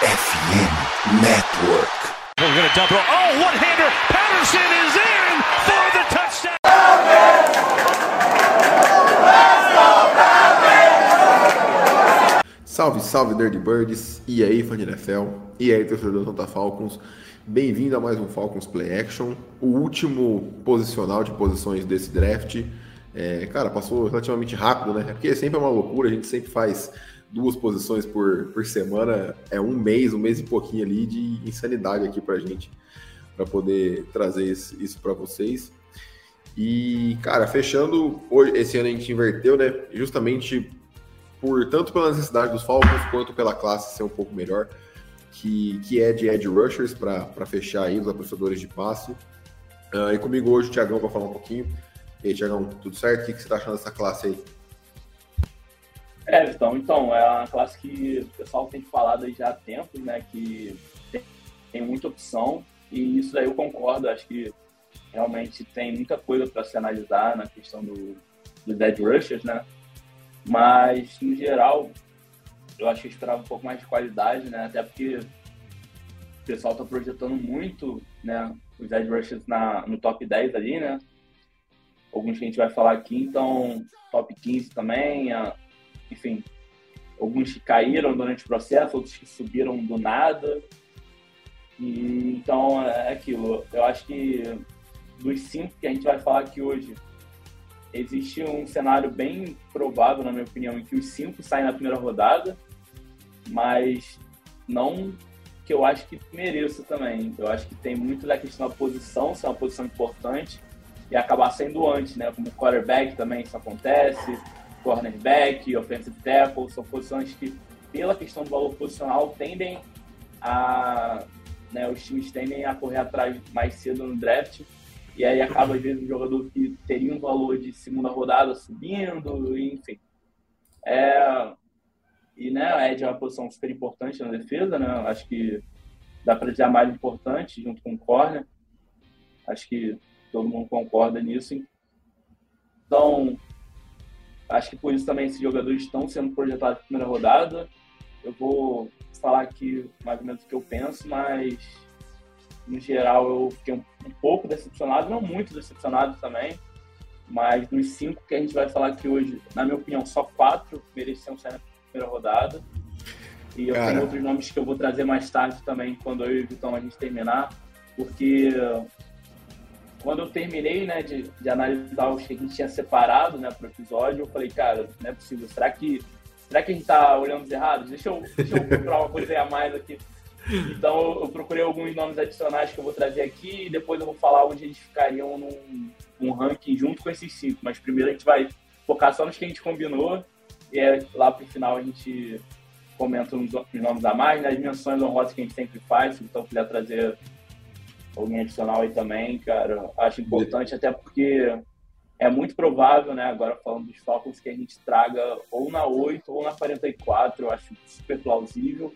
FM Network. We're going to double. Oh, one hander. Patterson is in for the touchdown. Salve, salve Dirty Birds, e aí fã de NFL, e aí torcedor do Santa Falcons, bem-vindo a mais um Falcons Play Action, o último posicional de posições desse draft. É, cara, passou relativamente rápido, né? Porque sempre é uma loucura, a gente sempre faz duas posições por, por semana, é um mês, um mês e pouquinho ali de insanidade aqui pra gente, para poder trazer isso, isso para vocês. E, cara, fechando, hoje, esse ano a gente inverteu, né? Justamente por tanto pela necessidade dos Falcons quanto pela classe ser um pouco melhor, que, que é de edge rushers para fechar aí os apreciadores de passe. Uh, e comigo hoje o Tiagão para falar um pouquinho. E aí, Tiagão, tudo certo? O que, que você está achando dessa classe aí? É, então, então, é uma classe que o pessoal tem falado aí já há tempos, né? Que tem, muita opção, e isso daí eu concordo, acho que realmente tem muita coisa para se analisar na questão do, dos edge rushers, né? Mas, no geral, eu acho que eu esperava um pouco mais de qualidade, né? Até porque o pessoal está projetando muito, né? Os edge rushers na, no top 10 ali, né? Alguns que a gente vai falar aqui, então top 15 também, enfim. Alguns que caíram durante o processo, outros que subiram do nada. E, então, é aquilo. Eu acho que dos cinco que a gente vai falar aqui hoje, existe um cenário bem provável, na minha opinião, em que os cinco saem na primeira rodada, mas não que eu acho que mereça também. Eu acho que tem muito da questão da posição, ser uma posição importante, e acabar sendo antes, né? Como quarterback também isso acontece, cornerback, offensive tackle, são posições que, pela questão do valor posicional, tendem a. Né, os times tendem a correr atrás mais cedo no draft e aí acaba, às vezes, um jogador que teria um valor de segunda rodada subindo, enfim. É, e né, a Ed é uma posição super importante na defesa, né? Acho que dá para dizer a mais importante, junto com o corner. Acho que todo mundo concorda nisso. Então, acho que por isso também esses jogadores estão sendo projetados na primeira rodada. Eu vou falar aqui mais ou menos o que eu penso, mas no geral, eu fiquei um, um, pouco decepcionado, não muito decepcionado também, mas dos cinco que a gente vai falar aqui hoje, na minha opinião, só quatro mereciam sair na primeira rodada. E eu Cara. tenho outros nomes que eu vou trazer mais tarde também, quando eu e o Vitão a gente terminar, porque quando eu terminei né, de, de analisar os que a gente tinha separado né, o episódio, eu falei, cara, não é possível, será que, será que a gente está olhando os errados? Deixa eu, deixa eu procurar uma coisa a mais aqui. Então eu procurei alguns nomes adicionais que eu vou trazer aqui e depois eu vou falar onde eles ficariam num, num ranking junto com esses cinco. Mas primeiro a gente vai focar só nos que a gente combinou e é, lá pro final a gente comenta os nomes a mais, né? as menções honrosas que a gente sempre faz, então quiser trazer alguém adicional aí também, cara, acho importante, até porque é muito provável, né, agora falando dos Falcons, que a gente traga ou na 8 ou na 44, eu acho super plausível.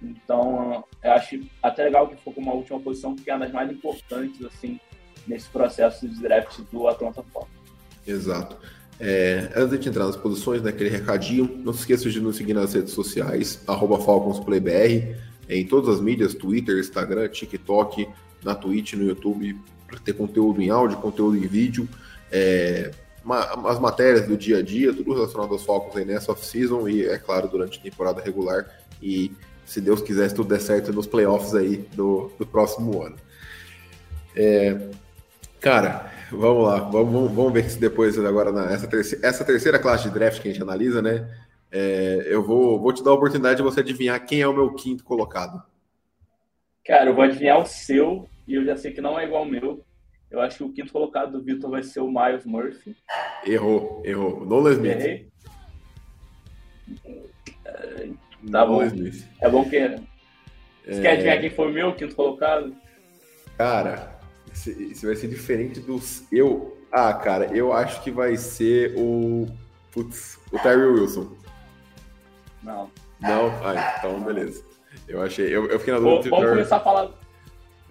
Então, eu acho até legal que ficou com uma última posição, porque é uma das mais importantes, assim, nesse processo de draft do Atlanta Falcons. Exato. É, antes de entrar nas posições, né, aquele recadinho, não se esqueça de nos seguir nas redes sociais, FalconsPlayBR, em todas as mídias, Twitter, Instagram, TikTok, na Twitch, no YouTube, para ter conteúdo em áudio, conteúdo em vídeo, é, as matérias do dia a dia, tudo relacionado aos Falcons aí nessa off-season e, é claro, durante a temporada regular e se Deus quiser, se tudo der certo nos playoffs aí do, do próximo ano. É, cara, vamos lá, vamos, vamos ver se depois, agora, nessa terceira, essa terceira classe de draft que a gente analisa, né? É, eu vou, vou te dar a oportunidade de você adivinhar quem é o meu quinto colocado. Cara, eu vou adivinhar o seu e eu já sei que não é igual ao meu. Eu acho que o quinto colocado do Vitor vai ser o Miles Murphy. Errou, errou. Nolan Smith. Errei. Tá bom. É bom que. Você é... quer adivinhar quem foi o meu quinto colocado? Cara, esse, vai ser diferente dos. Eu. Ah, cara, eu acho que vai ser o. Putz, o Terry Wilson. Não. Não? Ah, então beleza. Eu achei. Eu, eu fiquei na dúvida. Vamos começar a falar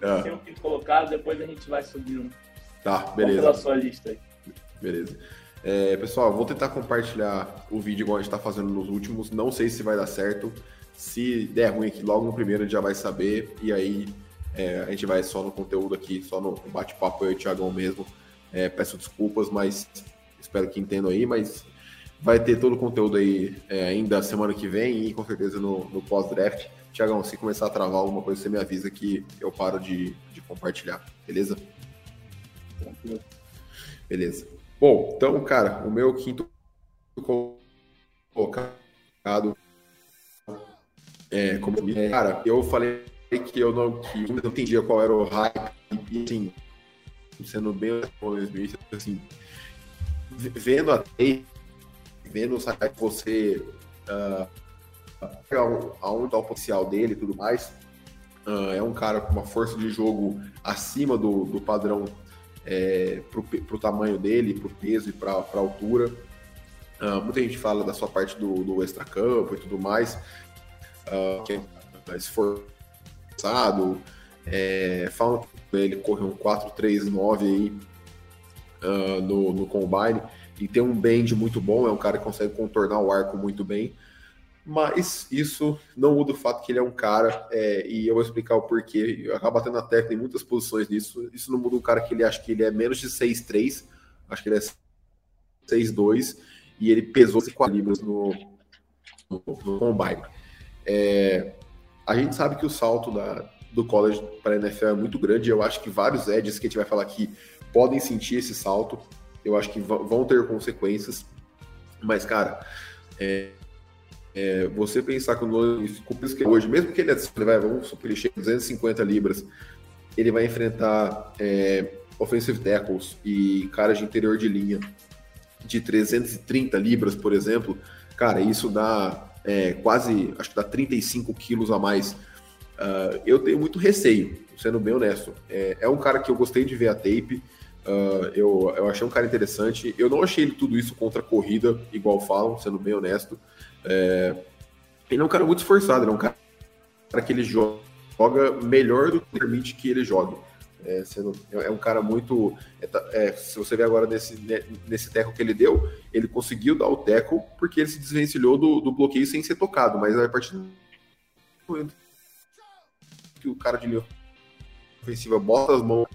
ah. o quinto colocado, depois a gente vai subindo. Tá, beleza. Vamos pela sua lista aí. Beleza. É, pessoal, vou tentar compartilhar o vídeo igual a gente está fazendo nos últimos. Não sei se vai dar certo. Se der ruim aqui, logo no primeiro a gente já vai saber, e aí é, a gente vai só no conteúdo aqui, só no bate-papo eu e o Thiagão mesmo. É, peço desculpas, mas espero que entendam aí, mas vai ter todo o conteúdo aí é, ainda semana que vem e com certeza no, no pós-draft. Tiagão, se começar a travar alguma coisa, você me avisa que eu paro de, de compartilhar, beleza? Tranquilo. Beleza. Bom, então, cara, o meu quinto colocado é, como cara, eu falei que eu não, que não entendia qual era o hype, e assim, sendo bem assim, vendo a tape, vendo o site você uh, aonde está o potencial dele e tudo mais, uh, é um cara com uma força de jogo acima do, do padrão é, para o tamanho dele, para o peso e para a altura. Uh, muita gente fala da sua parte do, do extracampo e tudo mais, uh, que é esforçado. É, que ele correu um 4-3-9 aí uh, no, no combine e tem um bend muito bom, é um cara que consegue contornar o arco muito bem. Mas isso não muda o fato que ele é um cara, é, e eu vou explicar o porquê. Eu acabo batendo na tecla em muitas posições nisso. Isso não muda o cara que ele acha que ele é menos de 6'3, acho que ele é 6'2, e ele pesou 4 libras no, no, no combine. É, a gente sabe que o salto da, do college para a NFL é muito grande. Eu acho que vários edges que a gente vai falar aqui podem sentir esse salto. Eu acho que vão ter consequências. Mas, cara, é, é, você pensar que o Nolan que hoje, mesmo que ele, ele vai, vamos supor, ele chegue a 250 libras, ele vai enfrentar é, offensive tackles e caras de interior de linha de 330 libras, por exemplo, cara, isso dá é, quase, acho que dá 35 quilos a mais. Uh, eu tenho muito receio, sendo bem honesto. É, é, um cara que eu gostei de ver a tape, uh, eu, eu achei um cara interessante. Eu não achei ele tudo isso contra a corrida, igual falam, sendo bem honesto. É, ele é um cara muito esforçado, ele é um cara que ele joga melhor do que permite que ele jogue. É, sendo, é um cara muito. É, é, se você ver agora nesse, nesse teco que ele deu, ele conseguiu dar o teco porque ele se desvencilhou do, do bloqueio sem ser tocado, mas a partir do momento que o cara de linha ofensiva bota as mãos.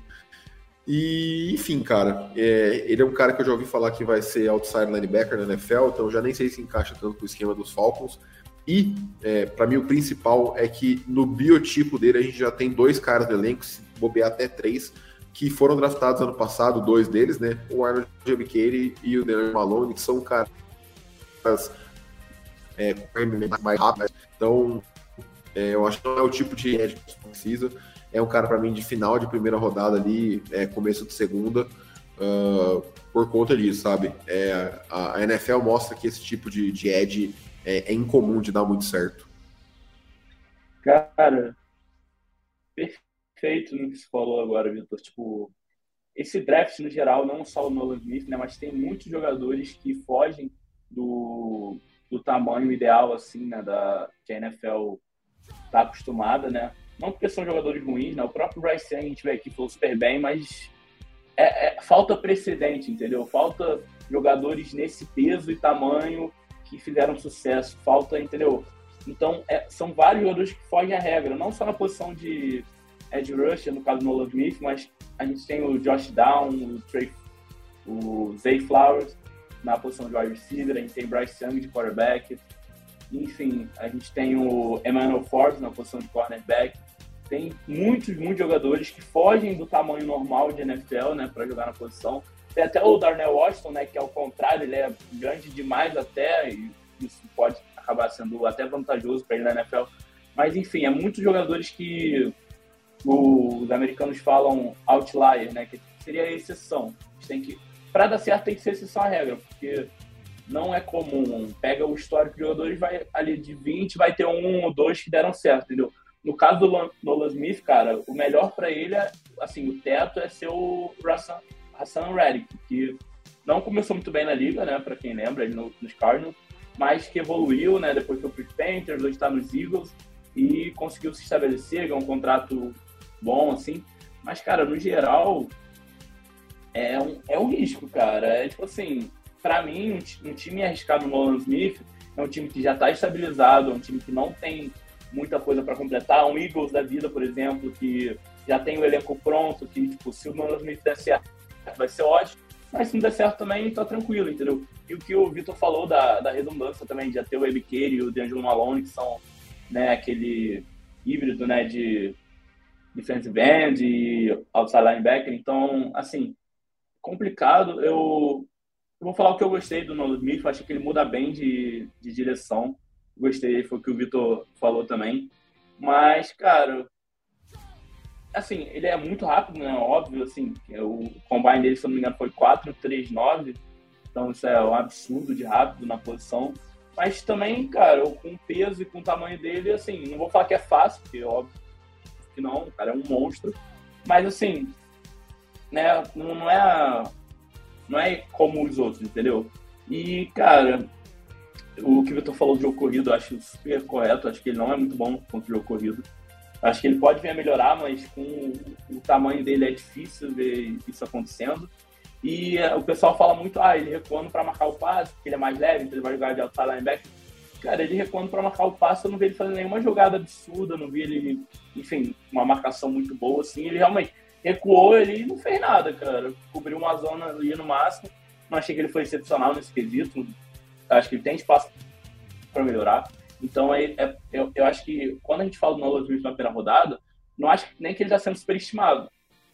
E, enfim, cara, é, ele é um cara que eu já ouvi falar que vai ser outside linebacker na NFL, então já nem sei se encaixa tanto com o esquema dos Falcons. E, é, para mim, o principal é que no biotipo dele a gente já tem dois caras do elenco, se bobear até três, que foram draftados ano passado, dois deles, né? O Arnold Jabikeri e o Daniel Malone, que são caras é, mais rápidos. Então, é, eu acho que não é o tipo de edge que precisa. É um cara, para mim, de final de primeira rodada ali, é, começo de segunda, uh, por conta disso, sabe? É, a, a, NFL mostra que esse tipo de, de edge é, é incomum de dar muito certo. Cara, perfeito no que você falou agora, Vitor. Tipo, esse draft no geral, não só o Nolan Smith, né, mas tem muitos jogadores que fogem do, do tamanho ideal, assim, né, da, que a NFL tá acostumada, né? Não porque são jogadores ruins, né? O próprio Bryce Young, a gente vê aqui, falou super bem, mas é, é, falta precedente, entendeu? Falta jogadores nesse peso e tamanho que fizeram sucesso, falta, entendeu? Então, é, são vários jogadores que fogem à regra, não só na posição de edge rusher, no caso do Nolan Smith, mas a gente tem o Josh Down, o, Trey, o Zay Flowers na posição de wide receiver, a gente tem Bryce Young de quarterback, enfim, a gente tem o Emmanuel Ford na posição de cornerback, tem muitos, muitos jogadores que fogem do tamanho normal de NFL, né, para jogar na posição, tem até o Darnell Washington, né, que ao contrário, ele é grande demais até, e isso pode acabar sendo até vantajoso para ele na NFL. Mas, enfim, é muitos jogadores que os americanos falam outlier, né, que seria a exceção. Tem que, para dar certo, tem que ser exceção à regra, porque não é comum. Pega o histórico de jogadores, vai ali de 20, vai ter um ou dois que deram certo, entendeu? No caso do Nolan Smith, cara, o melhor para ele é, assim, o teto é ser o Russell Hassan Reddick, que não começou muito bem na liga, né, para quem lembra, ele no, nos Cardinals, mas que evoluiu, né, depois foi os Panthers, hoje está nos Eagles e conseguiu se estabelecer, ganhou um contrato bom, assim. Mas, cara, no geral, é um, é um risco, cara. É tipo assim, para mim, um, um, time arriscado no Nolan Smith, é um time que já está estabilizado, é um time que não tem muita coisa para completar. Um Eagles da vida, por exemplo, que já tem o elenco pronto, que tipo, se o Nolan Smith der certo, vai ser ótimo. Mas se não der certo também, tá tranquilo, entendeu? E o que o Vitor falou da, da redundância também, de ter o Ebiqueire e o D'Angelo Malone, que são né, aquele híbrido né, de defensive end e outside linebacker. Então, assim, complicado. Eu, eu vou falar o que eu gostei do Nolan Smith. Acho que ele muda bem de, de direção. Gostei, foi o que o Vitor falou também. Mas, cara, assim, ele é muito rápido, né? Óbvio, assim, o combine dele, se eu não me engano, foi 4-3-9. Então isso é um absurdo de rápido na posição. Mas também, cara, com o peso e com o tamanho dele, assim, não vou falar que é fácil, porque óbvio que não, o cara é um monstro. Mas assim, né, não é não é como os outros, entendeu? E, cara, o que o Vitor falou do jogo corrido, eu acho super correto. Acho que ele não é muito bom contra o jogo corrido. Acho que ele pode vir a melhorar, mas com o tamanho dele é difícil ver isso acontecendo. E o pessoal fala muito, ah, ele recuando para marcar o passe, porque ele é mais leve, então ele vai jogar de outside linebacker. Cara, ele recuando para marcar o passe, eu não vi ele fazer nenhuma jogada absurda, não vi ele, enfim, uma marcação muito boa, assim. Ele realmente recuou ele não fez nada, cara. Cobriu uma zona ali no máximo. Não achei que ele foi excepcional nesse quesito. Acho que ele tem espaço para melhorar. Então, é, é, eu, eu acho que quando a gente fala do Nolan Smith na primeira rodada, não acho nem que ele está sendo superestimado.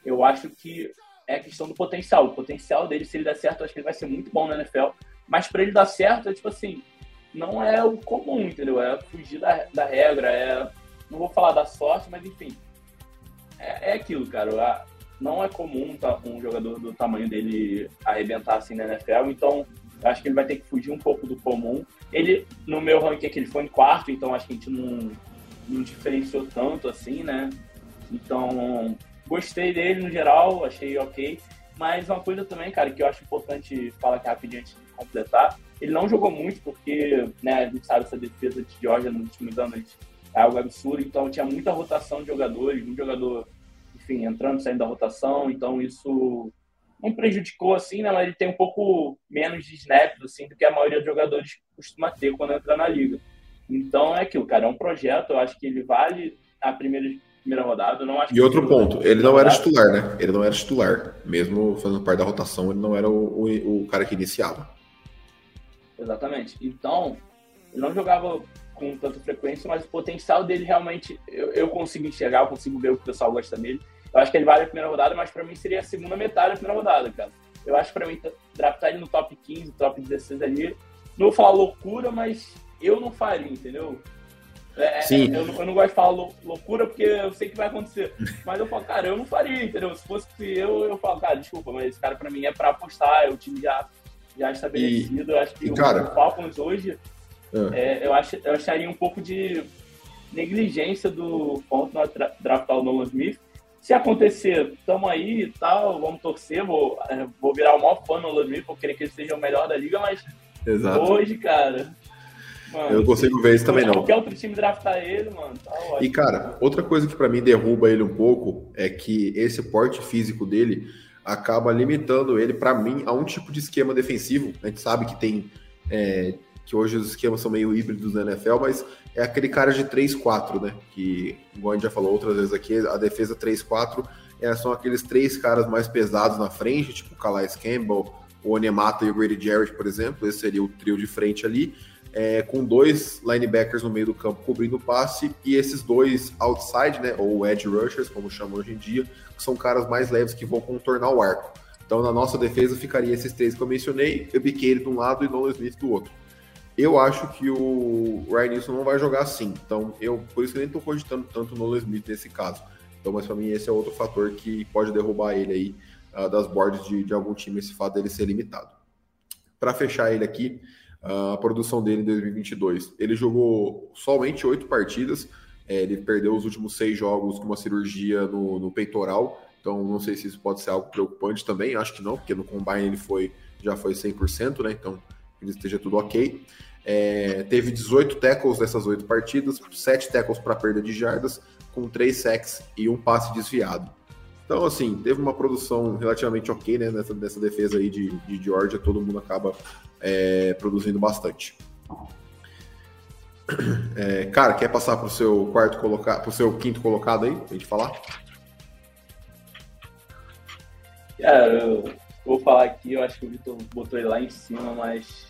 Eu acho que é questão do potencial. O potencial dele, se ele der certo, eu acho que ele vai ser muito bom na NFL. Mas para ele dar certo, é tipo assim, não é o comum, entendeu? É fugir da, da regra, é. Não vou falar da sorte, mas enfim. É, é aquilo, cara. Não é comum tá, um jogador do tamanho dele arrebentar assim na NFL, então acho que ele vai ter que fugir um pouco do comum. Ele, no meu ranking aqui, ele foi em quarto, então acho que a gente não, não diferenciou tanto assim, né? Então, gostei dele no geral, achei ok. Mas uma coisa também, cara, que eu acho importante falar aqui rapidinho antes de completar, ele não jogou muito porque, né, a gente sabe essa defesa de Georgia nos últimos anos é algo absurdo, então tinha muita rotação de jogadores, um jogador, enfim, entrando, saindo da rotação, então isso não prejudicou assim, né? Mas ele tem um pouco menos de snaps assim do que a maioria dos jogadores costuma ter quando entra na liga. Então é aquilo, cara, é um projeto, eu acho que ele vale a primeira primeira rodada, não acho E outro ponto, ele não era titular, né? Ele não era titular, mesmo fazendo parte da rotação, ele não era o, o, o cara que iniciava. Exatamente. Então, ele não jogava com tanta frequência, mas o potencial dele realmente eu, eu consigo enxergar, eu consigo ver o que o pessoal gosta dele. Eu acho que ele vale a primeira rodada, mas para mim seria a segunda metade da primeira rodada, cara. Eu acho que para mim draftar ele no top 15, top 16 ali, não vou falar loucura, mas eu não faria, entendeu? É, é Sim. Eu, eu, não gosto de falar loucura porque eu sei que vai acontecer. Mas eu falo, cara, eu não faria, entendeu? Se fosse eu, eu falo, cara, desculpa, mas esse cara para mim é para apostar, é o time já, já estabelecido. E, eu acho que o, cara, o Falcons hoje, é. É, eu, acho, eu acharia um pouco de negligência do ponto na draftar o Nolan Smith se acontecer, tamo aí e tal, vamos torcer, vou, é, vou virar o maior fã no Ludwig, vou querer que ele seja o melhor da liga, mas Exato. hoje, cara. Mano, eu não consigo ver isso também, não. Qualquer outro time draftar ele, mano, tá. E, cara, outra coisa que para mim derruba ele um pouco é que esse porte físico dele acaba limitando ele, para mim, a um tipo de esquema defensivo. A gente sabe que tem. É, que hoje os esquemas são meio híbridos na NFL, mas é aquele cara de 3-4, né? Que, igual a gente já falou outras vezes aqui, a defesa 3-4 é, são aqueles três caras mais pesados na frente, tipo o Calais Campbell, o Onemata e o Grady Jarrett, por exemplo. Esse seria o trio de frente ali. É, com dois linebackers no meio do campo cobrindo o passe e esses dois outside, né, ou edge rushers, como chamam hoje em dia, que são caras mais leves que vão contornar o arco. Então, na nossa defesa, ficaria esses três que eu mencionei, Ebiqueire de um lado e Nolan Smith do outro. Eu acho que o Ryan Nilsson não vai jogar assim. Então, eu por isso que nem estou cogitando tanto no Smith nesse caso. Então, mas para mim esse é outro fator que pode derrubar ele aí uh, das boards de, de, algum time, esse fato dele ser limitado. Para fechar ele aqui, uh, a produção dele em 2022, ele jogou somente oito partidas. É, ele perdeu os últimos seis jogos com uma cirurgia no, no peitoral. Então, não sei se isso pode ser algo preocupante também. Acho que não, porque no combine ele foi já foi 100%, né? Então, ele esteja tudo ok. É, teve 18 tackles nessas oito partidas, 7 tackles para perda de jardas, com 3 sacks e um passe desviado. Então, assim, teve uma produção relativamente ok né, nessa, nessa defesa aí de, de Georgia, todo mundo acaba é, produzindo bastante. É, cara, quer passar pro seu quarto colocado, pro seu quinto colocado aí, pra gente falar? Cara, eu vou falar aqui, eu acho que o Vitor botou ele lá em cima, mas,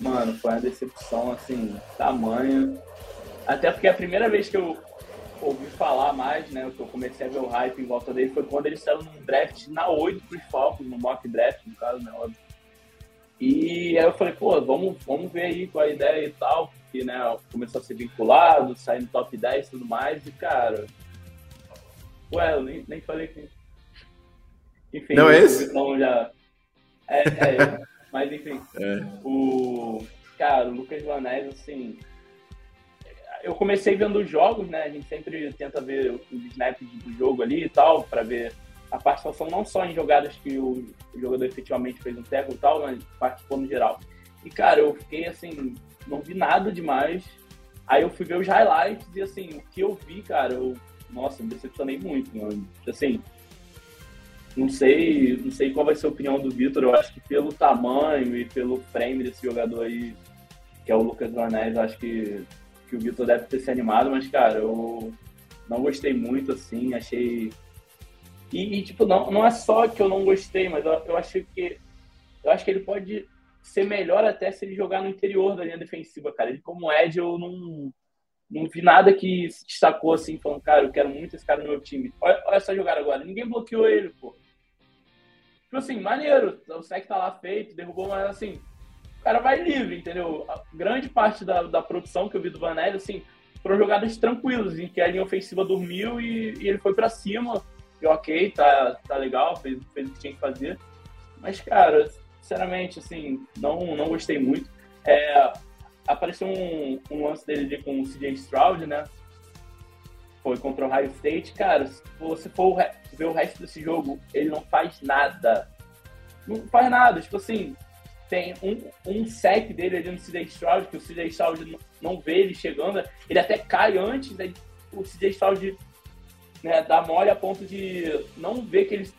mano, foi uma decepção, assim, tamanho. Até porque a primeira vez que eu ouvi falar mais, né, que eu comecei a ver o hype em volta dele, foi quando ele saiu num draft na 8 pros Falcons, no mock draft, no caso, né, óbvio. E aí eu falei, pô, vamos, vamos ver aí qual a ideia e tal, porque, né, começou a ser vinculado, sair no top 10 e tudo mais, e, cara, ué, eu nem, nem falei que... Enfim, não é esse? Não, já... É, é mas enfim, é. o... Cara, o Lucas Vanés, assim, eu comecei vendo os jogos, né? A gente sempre tenta ver os snaps do jogo ali e tal, para ver a participação não só em jogadas que o, o jogador efetivamente fez um tackle e tal, mas participou no geral. E, cara, eu fiquei assim, não vi nada demais. Aí eu fui ver os highlights e, assim, o que eu vi, cara, eu, nossa, me decepcionei muito, mano. Assim, não sei, não sei qual vai ser a opinião do Vitor. Eu acho que pelo tamanho e pelo frame desse jogador aí, que é o Lucas Vanés, acho que, que o Vitor deve ter se animado, mas, cara, eu não gostei muito, assim, achei e, e, tipo, não, não é só que eu não gostei, mas eu, eu que eu acho que ele pode ser melhor até se ele jogar no interior da linha defensiva, cara. Ele como Ed, eu não, não vi nada que se destacou assim, falando, cara, eu quero muito esse cara no meu time. Olha, olha essa jogada agora, ninguém bloqueou ele, pô. Tipo assim, maneiro, o sec tá lá feito, derrubou, mas assim, o cara vai livre, entendeu? A grande parte da, da produção que eu vi do Vanelli, assim, foram jogadas tranquilas, em que a linha ofensiva dormiu e, e ele foi para cima que ok, tá, tá legal, fez, fez o que tinha que fazer. Mas, cara, sinceramente, assim, não, não gostei muito. É, apareceu um, um lance dele ali com o CJ Stroud, né? Foi contra o Ohio State. Cara, se você for ver o resto desse jogo, ele não faz nada. Não faz nada. Tipo assim, tem um, um sec dele ali no CJ Stroud, que o CJ Stroud não vê ele chegando. Ele até cai antes, né? o CJ Stroud né, dá mole a ponto de não ver que ele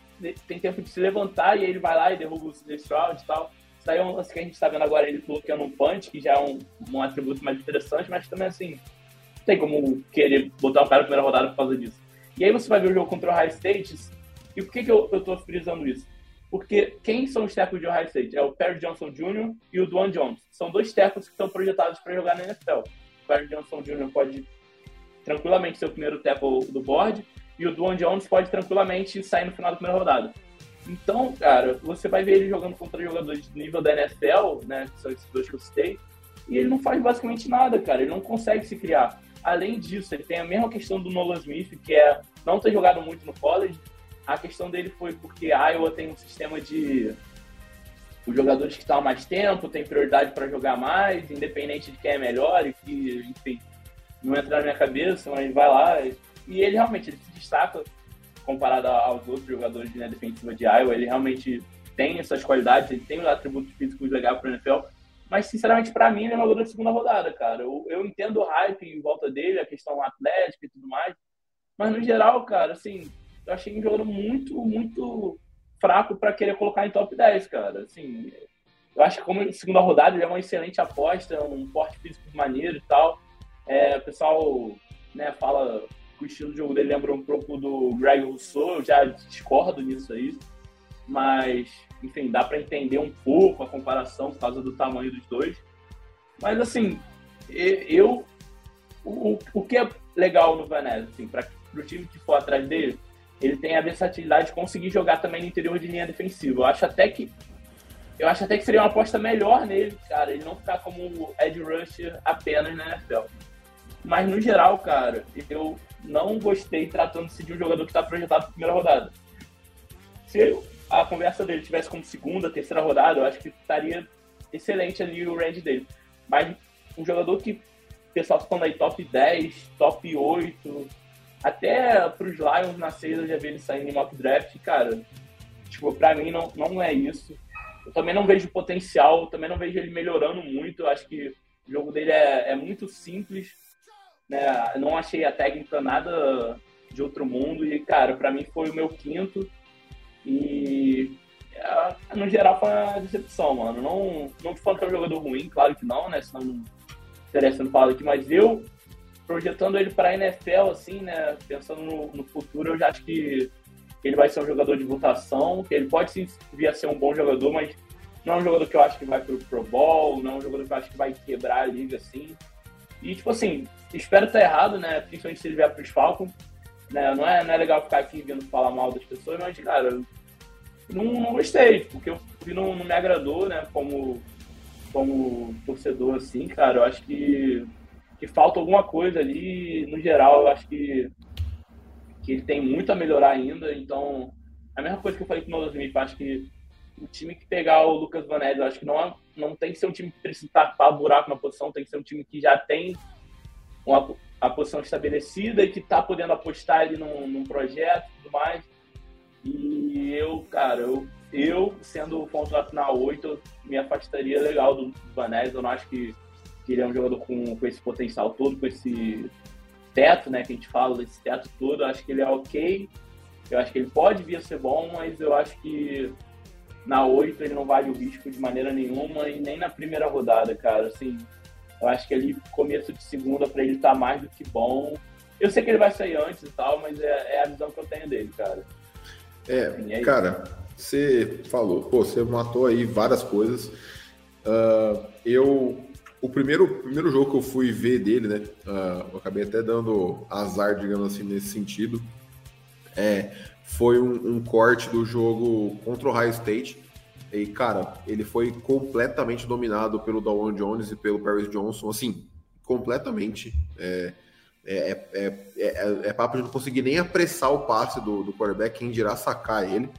tem tempo de se levantar e aí ele vai lá e derruba o CJ Stroud e tal. Isso aí é um lance que a gente está vendo agora ele bloqueando um punch, que já é um, um atributo mais interessante, mas também assim, não tem como querer botar o cara na primeira rodada por causa disso. E aí você vai ver o jogo contra o Ohio State, e por que, que eu, estou frisando isso? Porque quem são os tackles de Ohio State? É o Perry Johnson Jr. e o Duane Jones. São dois tackles que estão projetados para jogar na NFL. O Perry Johnson Jr. pode tranquilamente ser o primeiro tackle do board, e o Duan Jones pode tranquilamente sair no final da primeira rodada. Então, cara, você vai ver ele jogando contra jogadores de nível da NFL, né, que são esses dois que eu citei, e ele não faz basicamente nada, cara, ele não consegue se criar. Além disso, ele tem a mesma questão do Nolan Smith, que é não ter jogado muito no college. A questão dele foi porque a Iowa tem um sistema de os jogadores que estão há mais tempo têm prioridade para jogar mais, independente de quem é melhor, e que, enfim, não entra na minha cabeça, mas vai lá. E ele realmente ele se destaca comparado aos outros jogadores de linha defensiva de Iowa. Ele realmente tem essas qualidades, ele tem os atributos físicos legais para o NFL. Mas, sinceramente, para mim, ele é uma jogador de segunda rodada, cara. Eu, eu entendo o hype em volta dele, a questão atlética e tudo mais. Mas, no geral, cara, assim, eu achei um jogador muito, muito fraco para querer colocar em top 10, cara. Assim, eu acho que como segunda rodada ele é uma excelente aposta, um porte físico maneiro e tal. É, o pessoal né, fala que o estilo de jogo dele lembra um pouco do Greg Rousseau, eu já discordo nisso aí, mas, enfim, dá para entender um pouco a comparação por causa do tamanho dos dois. Mas, assim, eu. O, o que é legal no Vanessa, assim, para o time que for atrás dele, ele tem a versatilidade de conseguir jogar também no interior de linha defensiva. Eu acho até que eu acho até que seria uma aposta melhor nele, cara, ele não ficar como Ed Rusher apenas na NFL. Mas no geral, cara, eu não gostei tratando-se de um jogador que está projetado para primeira rodada. Se a conversa dele tivesse como segunda, terceira rodada, eu acho que estaria excelente ali o range dele. Mas um jogador que o pessoal está falando aí top 10, top 8, até para os Lions na ceia eu já vi ele saindo em mock draft, cara, tipo, para mim não, não é isso. Eu também não vejo potencial, também não vejo ele melhorando muito. Eu acho que o jogo dele é, é muito simples né? Não achei a técnica nada de outro mundo e, cara, para mim foi o meu quinto e no geral foi uma decepção, mano. Não, não falando que é um jogador ruim, claro que não, né? Senão não estaria sendo falado aqui, mas eu, projetando ele para a NFL, assim, né, pensando no, no, futuro, eu já acho que ele vai ser um jogador de votação, que ele pode sim vir a ser um bom jogador, mas não é um jogador que eu acho que vai pro Pro Bowl, não é um jogador que eu acho que vai quebrar a liga, assim. E, tipo assim, espero estar errado, né, principalmente se ele vier pros Falcons, né, não é, não é legal ficar aqui vindo falar mal das pessoas, mas, cara, não, não gostei, porque eu não, não me agradou, né, como como torcedor, assim, cara, eu acho que, que falta alguma coisa ali. No geral, eu acho que, que ele tem muito a melhorar ainda. Então, a mesma coisa que eu falei com o Nolan Smith, acho que o time que pegar o Lucas Van eu acho que não, é, não tem que ser um time que precisa tapar buraco na posição, tem que ser um time que já tem uma, a posição estabelecida e que está podendo apostar ali num, num projeto e tudo mais. E eu, cara, eu eu, sendo o contrato na 8, me afastaria legal do Vanés. Eu não acho que, que, ele é um jogador com, com esse potencial todo, com esse teto, né, que a gente fala, esse teto todo. Eu acho que ele é ok. Eu acho que ele pode vir a ser bom, mas eu acho que na 8 ele não vale o risco de maneira nenhuma e nem na primeira rodada, cara. Assim, eu acho que ali, começo de segunda, para ele tá mais do que bom. Eu sei que ele vai sair antes e tal, mas é, é a visão que eu tenho dele, cara. É, assim, é cara, você falou, pô, você matou aí várias coisas. Uh, eu, o primeiro, primeiro jogo que eu fui ver dele, né? Uh, eu acabei até dando azar, digamos assim, nesse sentido. É, foi um, um corte do jogo contra o High State. E, cara, ele foi completamente dominado pelo Dawan Jones e pelo Paris Johnson, assim, completamente. É, é, é, é, é, papo de não conseguir nem apressar o passe do, do quarterback, quem dirá sacar ele.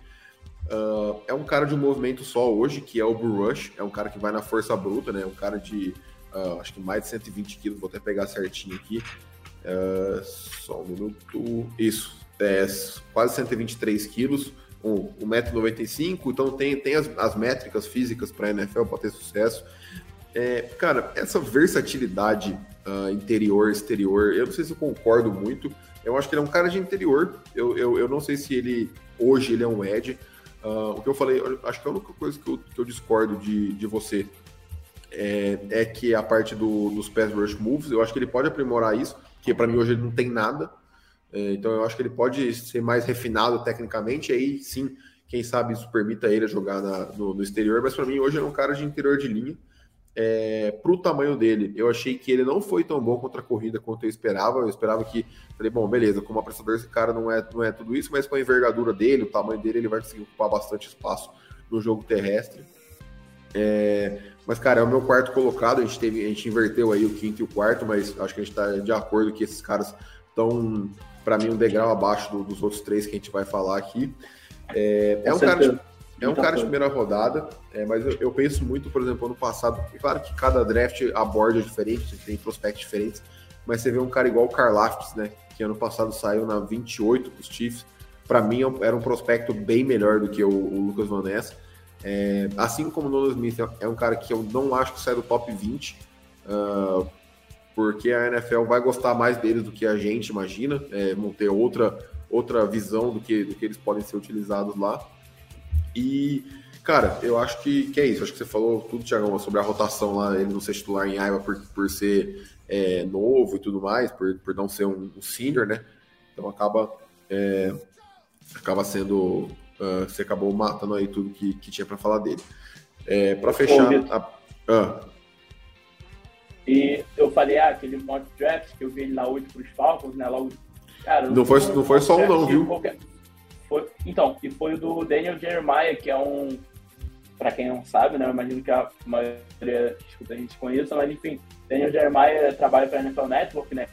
Uh, é um cara de um movimento só hoje, que é o Bull Rush, é um cara que vai na força bruta, né? Um cara de uh, acho que mais de 120 quilos, vou até pegar certinho aqui. Uh, só um minuto. Isso, é, quase 123 quilos, 1,95m, então tem, tem as, as métricas físicas para a NFL para ter sucesso. É, cara, essa versatilidade uh, interior, exterior, eu não sei se eu concordo muito. Eu acho que ele é um cara de interior. Eu, eu, eu não sei se ele hoje ele é um edge. Uh, o que eu falei, acho que a única coisa que eu, que eu discordo de, de você é, é, que a parte do, dos pass rush moves, eu acho que ele pode aprimorar isso, que para mim hoje ele não tem nada. É, então eu acho que ele pode ser mais refinado tecnicamente, aí sim, quem sabe isso permita ele jogar na, no, no, exterior, mas para mim hoje ele é um cara de interior de linha é, para o tamanho dele. Eu achei que ele não foi tão bom contra a corrida quanto eu esperava. Eu esperava que, falei, bom, beleza, como apressador esse cara não é, não é tudo isso, mas com a envergadura dele, o tamanho dele, ele vai conseguir ocupar bastante espaço no jogo terrestre. É, mas, cara, é o meu quarto colocado. A gente, teve, a gente inverteu aí o quinto e o quarto, mas acho que a gente está de acordo que esses caras estão, para mim, um degrau abaixo do, dos outros três que a gente vai falar aqui. É, é um cara. De, é um cara de primeira rodada, é, mas eu, eu, penso muito, por exemplo, ano passado, é claro que cada draft aborda diferente, tem prospectos diferentes, mas você vê um cara igual o Karlaftis, né, que ano passado saiu na 28 dos Chiefs, para mim é era um prospecto bem melhor do que o, o Lucas Van Ness. É, assim como o Nolan Smith é um cara que eu não acho que sai do top 20, uh, ah, porque a NFL vai gostar mais deles do que a gente imagina, é, vão ter outra, outra visão do que, do que eles podem ser utilizados lá. E, cara, eu acho que, que é isso. Acho que você falou tudo, Thiago, sobre a rotação lá, ele não ser titular em Iowa por, por ser é, novo e tudo mais, por, por não ser um, um senior, né? Então acaba, é, acaba sendo. Uh, você acabou matando aí tudo que, que tinha para falar dele. É, para fechar. A, ah. E eu falei, ah, aquele mock draft que eu vi ele na 8 para os Falcons, né? Logo. Cara, não, foi, não foi só um, não, viu? Qualquer... Foi, então, e foi o do Daniel Jeremiah, que é um. Para quem não sabe, né? Eu imagino que a maioria escuta a gente conheça, mas enfim, Daniel Jeremiah trabalha para a NFL Network, né?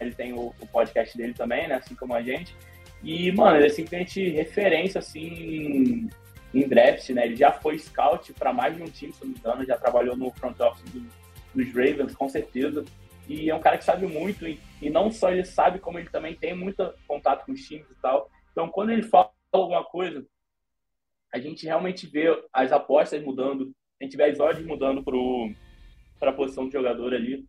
Ele tem o, o, podcast dele também, né? Assim como a gente. E, mano, ele é simplesmente referência, assim, em draft, né? Ele já foi scout para mais de um time, se não me engano, já trabalhou no front office do, dos Ravens, com certeza. E é um cara que sabe muito, e, e não só ele sabe, como ele também tem muito contato com os times e tal. Então, quando ele fala alguma coisa, a gente realmente vê as apostas mudando, a gente vê as odds mudando para a posição de jogador ali.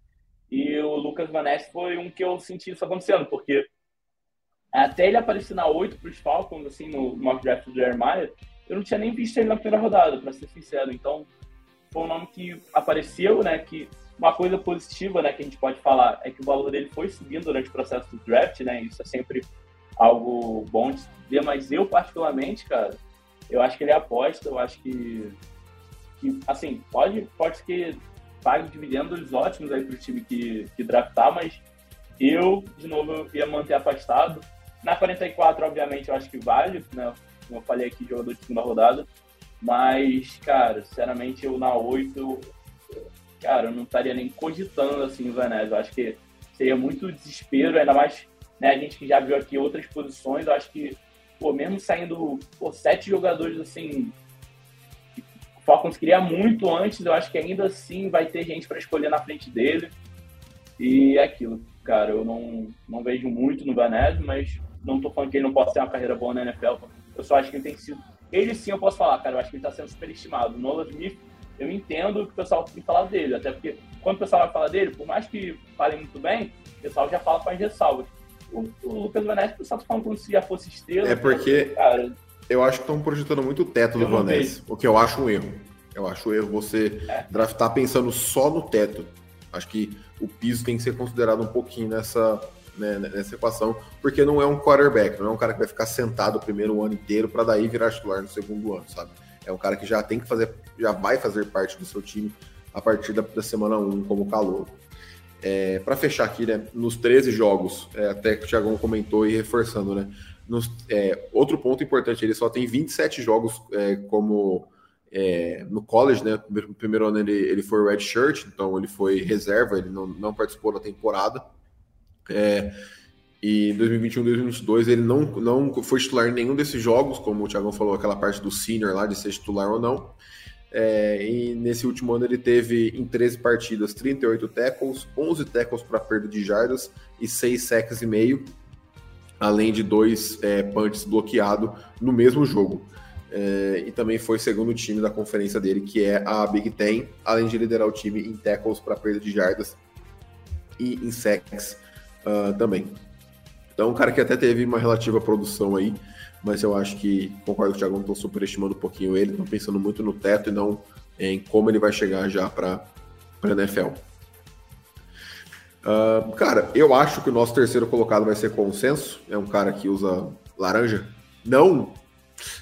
E o Lucas Vanessa foi um que eu senti isso acontecendo, porque até ele aparecer na 8 para os Falcons, assim, no mock draft do Jeremiah, eu não tinha nem visto ele na primeira rodada, para ser sincero. Então, foi um nome que apareceu, né? Que uma coisa positiva, né, que a gente pode falar é que o valor dele foi subindo durante o processo do draft, né? Isso é sempre algo bom de ver, mas eu particularmente, cara, eu acho que ele é aposta, eu acho que, que assim, pode, pode que pague dividendos ótimos aí pro time que, que draftar, mas eu, de novo, eu ia manter afastado. Na 44, obviamente, eu acho que vale, né? Como eu falei aqui, jogador de segunda rodada. Mas, cara, sinceramente, eu na 8, cara, eu não estaria nem cogitando assim o Vanessa. Eu acho que seria muito desespero, ainda mais né, a gente que já viu aqui outras posições. Eu acho que, pô, mesmo saindo pô, sete jogadores assim, o Falcons queria muito antes, eu acho que ainda assim vai ter gente para escolher na frente dele. E é aquilo, cara, eu não, não vejo muito no Vanessa, mas não tô falando que ele não possa ter uma carreira boa na NFL. Eu só acho que ele tem sido ele sim eu posso falar, cara, eu acho que ele está sendo superestimado. O Nolan Smith, eu entendo o que o pessoal tem falado dele, até porque quando o pessoal vai falar dele, por mais que falem muito bem, o pessoal já fala com as ressalvas. O, o Lucas Van Ness, o pessoal tá falando como se já fosse estrela. É porque cara, eu acho que estão projetando muito o teto do Van Ness, o que eu acho um erro. Eu acho um erro você é. draftar pensando só no teto. Acho que o piso tem que ser considerado um pouquinho nessa, né, nessa equação, porque não é um quarterback, não é um cara que vai ficar sentado o primeiro ano inteiro para daí virar titular no segundo ano, sabe? É um cara que já tem que fazer, já vai fazer parte do seu time a partir da, da semana 1 como calor. É, para fechar aqui, né, nos 13 jogos, é, até que o Thiagão comentou e reforçando, né? Nos, é, outro ponto importante, ele só tem 27 jogos é, como é, no college, né? No primeiro ano ele, ele foi red shirt, então ele foi reserva, ele não, não participou da temporada. É, e em 2021, 2022 ele não, não foi titular em nenhum desses jogos, como o Thiago falou, aquela parte do senior lá de ser titular ou não. É, e nesse último ano ele teve em 13 partidas 38 tackles, 11 tackles para perda de jardas e 6 sacks e meio, além de dois é, punts bloqueados no mesmo jogo. É, e também foi segundo time da conferência dele, que é a Big Ten, além de liderar o time em tackles para perda de jardas e em sacks uh, também. Então, um cara que até teve uma relativa produção aí, mas eu acho que, concordo com o Thiago, estou superestimando um pouquinho ele, estão pensando muito no teto e não em como ele vai chegar já para a NFL. Uh, cara, eu acho que o nosso terceiro colocado vai ser consenso. É um cara que usa laranja. Não!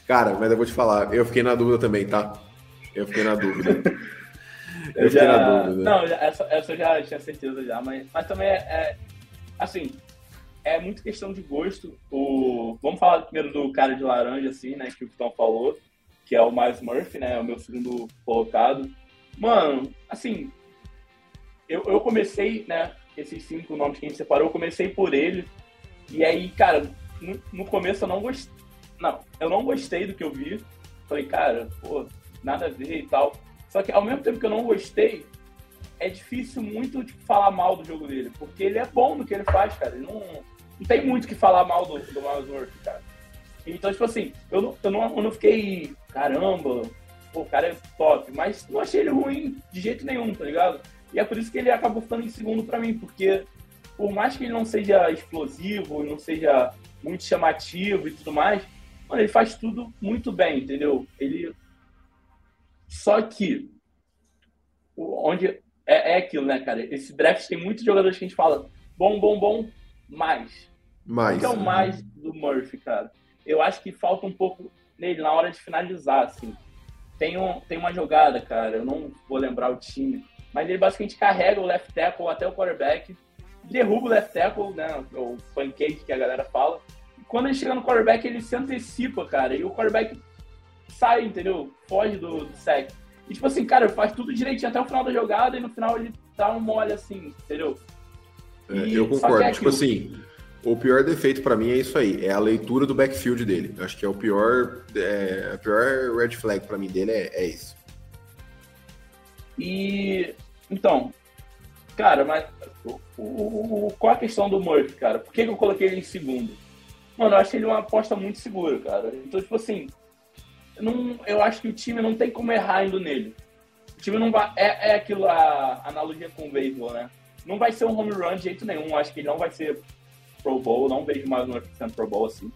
Cara, mas eu vou te falar, eu fiquei na dúvida também, tá? Eu fiquei na dúvida. eu, eu fiquei já... na dúvida. Não, essa, essa eu já tinha certeza já, mas, mas também é, é assim, é muito questão de gosto. O, vamos falar primeiro do cara de laranja, assim, né, que o Tom falou, que é o Miles Murphy, né, o meu segundo colocado. Mano, assim, eu, eu comecei, né, esses cinco nomes que a gente separou, eu comecei por ele. E aí, cara, no, no começo eu não gostei. Não, eu não gostei do que eu vi. Falei, cara, pô, nada a ver e tal. Só que ao mesmo tempo que eu não gostei, é difícil muito tipo, falar mal do jogo dele, porque ele é bom no que ele faz, cara. Ele não, não tem muito que falar mal do, do Miles Murphy, cara. Então, tipo assim, eu não, eu não, eu não fiquei, caramba, o cara é top, mas não achei ele ruim de jeito nenhum, tá ligado? E é por isso que ele acabou ficando em segundo para mim, porque por mais que ele não seja explosivo, não seja muito chamativo e tudo mais, mano, ele faz tudo muito bem, entendeu? Ele. Só que onde é, é aquilo, né, cara? Esse draft tem muitos jogadores que a gente fala bom, bom, bom, mais. Mais. O que é o mais do Murphy, cara? Eu acho que falta um pouco nele na hora de finalizar, assim. Tem, um, tem uma jogada, cara, eu não vou lembrar o time, mas ele basicamente carrega o left tackle até o quarterback, derruba o left tackle, né, o pancake que a galera fala. E quando ele chega no quarterback, ele se antecipa, cara, e o quarterback sai, entendeu? Foge do, do sack. E tipo assim, cara, faz tudo direitinho até o final da jogada e no final ele dá um mole assim, entendeu? É, eu concordo. É tipo assim, o pior defeito para mim é isso aí, é a leitura do backfield dele. Eu acho que é o pior, é, a pior red flag para mim dele é, é isso. E então, cara, mas o, o, qual a questão do Murphy, cara? Por que, que eu coloquei ele em segundo? Mano, eu acho ele uma aposta muito segura, cara. Então, tipo assim, não, eu acho que o time não tem como errar indo nele. O time não vai. É, é aquilo, a analogia com o beisebol, né? Não vai ser um home run de jeito nenhum. Acho que ele não vai ser Pro Bowl. Não vejo mais um sendo Pro Bowl assim.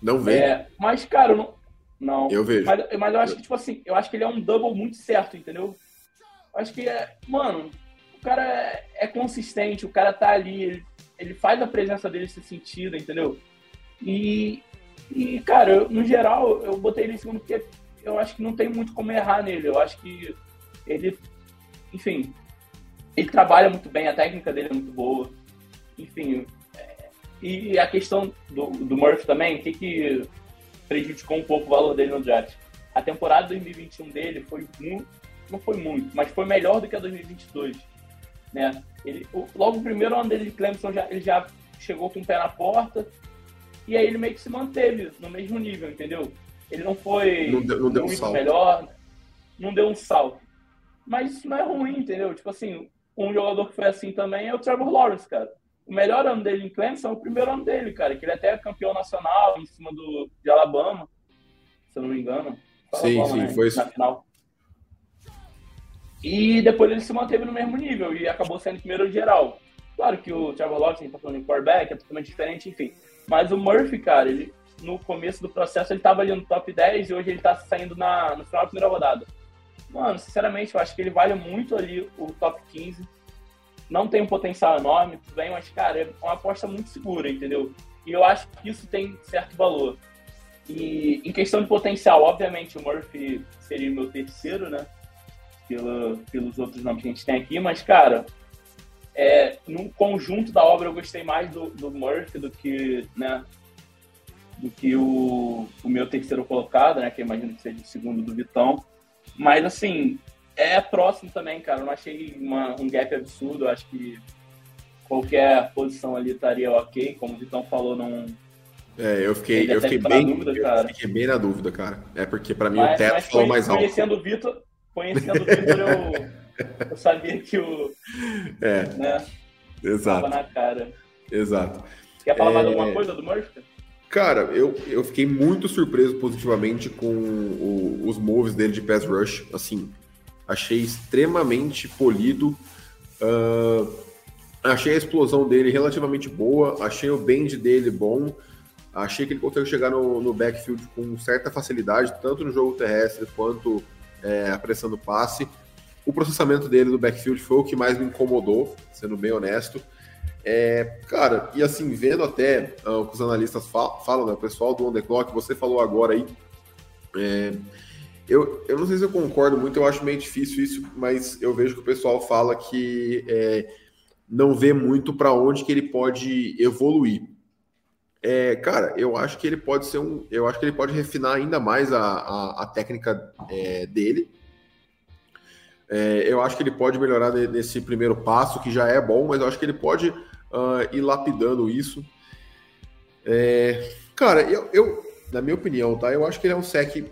Não vejo. É, mas, cara, não. Não. Eu vejo. Mas, mas eu acho que, tipo assim, eu acho que ele é um double muito certo, entendeu? Acho que é. Mano, o cara é, é consistente, o cara tá ali, ele, ele, faz a presença dele ser sentida, entendeu? E, e cara, eu, no geral, eu botei ele em segundo porque eu acho que não tem muito como errar nele. Eu acho que ele, enfim, ele trabalha muito bem, a técnica dele é muito boa. Enfim, é, e a questão do, do Murphy também, o que, que prejudicou um pouco o valor dele no draft? A temporada 2021 dele foi muito, não foi muito, mas foi melhor do que a 2022. Né? Ele, logo o primeiro ano dele de Clemson, já, ele já chegou com o pé na porta, e aí ele meio que se manteve no mesmo nível, entendeu? Ele não foi não deu, não deu muito um melhor, não deu um salto. Mas isso não é ruim, entendeu? Tipo assim, um jogador que foi assim também é o Trevor Lawrence, cara. O melhor ano dele em Clemson é o primeiro ano dele, cara, que ele é até é campeão nacional em cima do, de Alabama, se eu não me engano. Sim, Alabama, sim, né? foi na final. E depois ele se manteve no mesmo nível e acabou sendo primeiro geral. Claro que o Trevor Lawrence, a gente tá falando em quarterback, é totalmente diferente, enfim. Mas o Murphy, cara, ele, no começo do processo ele estava ali no top 10 e hoje ele está saindo na, no final da primeira rodada. Mano, sinceramente, eu acho que ele vale muito ali o top 15. Não tem um potencial enorme, tudo bem, mas, cara, é uma aposta muito segura, entendeu? E eu acho que isso tem certo valor. E em questão de potencial, obviamente, o Murphy seria o meu terceiro, né? Pela, pelos outros nomes que a gente tem aqui, mas, cara, é, no conjunto da obra eu gostei mais do, do Murphy do que, né, do que o, o meu terceiro colocado, né? Que eu imagino que seja o segundo do Vitão. Mas, assim, é próximo também, cara. Eu não achei uma, um gap absurdo. Eu acho que qualquer posição ali estaria ok. Como o Vitão falou, não. É, eu fiquei, eu fiquei bem, dúvida, eu fiquei bem na dúvida, cara. É porque para mim mas, o teto falou mais alto. Conhecendo o Vitor, conhecendo o Vitor, eu, eu sabia que o. É. Né, Exato. na cara. Exato. Quer falar é... mais alguma coisa do Murphy? Cara, eu, eu fiquei muito surpreso positivamente com o, os moves dele de pass rush. Assim, achei extremamente polido. Uh, achei a explosão dele relativamente boa. Achei o bend dele bom. Achei que ele consegue chegar no, no backfield com certa facilidade, tanto no jogo terrestre quanto é, apressando passe. O processamento dele no backfield foi o que mais me incomodou, sendo bem honesto. É, cara, e assim, vendo até uh, o que os analistas falam, falam né, o pessoal do The Clock, você falou agora aí, é, eu, eu não sei se eu concordo muito, eu acho meio difícil isso, mas eu vejo que o pessoal fala que é, não vê muito para onde que ele pode evoluir. É, cara, eu acho que ele pode ser um. Eu acho que ele pode refinar ainda mais a, a, a técnica é, dele. É, eu acho que ele pode melhorar nesse primeiro passo, que já é bom, mas eu acho que ele pode uh, ir lapidando isso. É, cara, eu, eu, na minha opinião, tá? Eu acho que ele é um sec,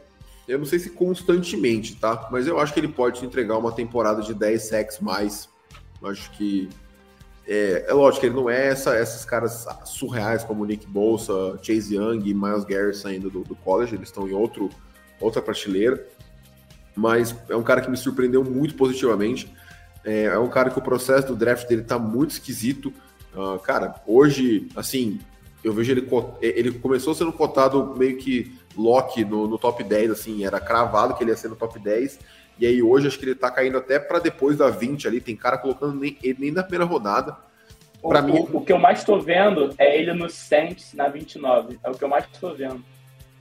eu não sei se constantemente, tá? Mas eu acho que ele pode entregar uma temporada de 10 secs mais. Eu acho que. É, é lógico que ele não é essa, esses caras surreais como Nick Bolsa, Chase Young e Miles Garrett saindo do, do college, eles estão em outro, outra prateleira. Mas é um cara que me surpreendeu muito positivamente. É, é um cara que o processo do draft dele tá muito esquisito. Uh, cara, hoje, assim, eu vejo ele. Ele começou sendo cotado meio que lock no, no, top 10, assim, era cravado que ele ia ser no top 10. E aí hoje acho que ele tá caindo até para depois da 20 ali. Tem cara colocando nem, ele nem na primeira rodada. Para mim, o, que eu mais tô vendo é ele no Saints na 29. É o que eu mais tô vendo.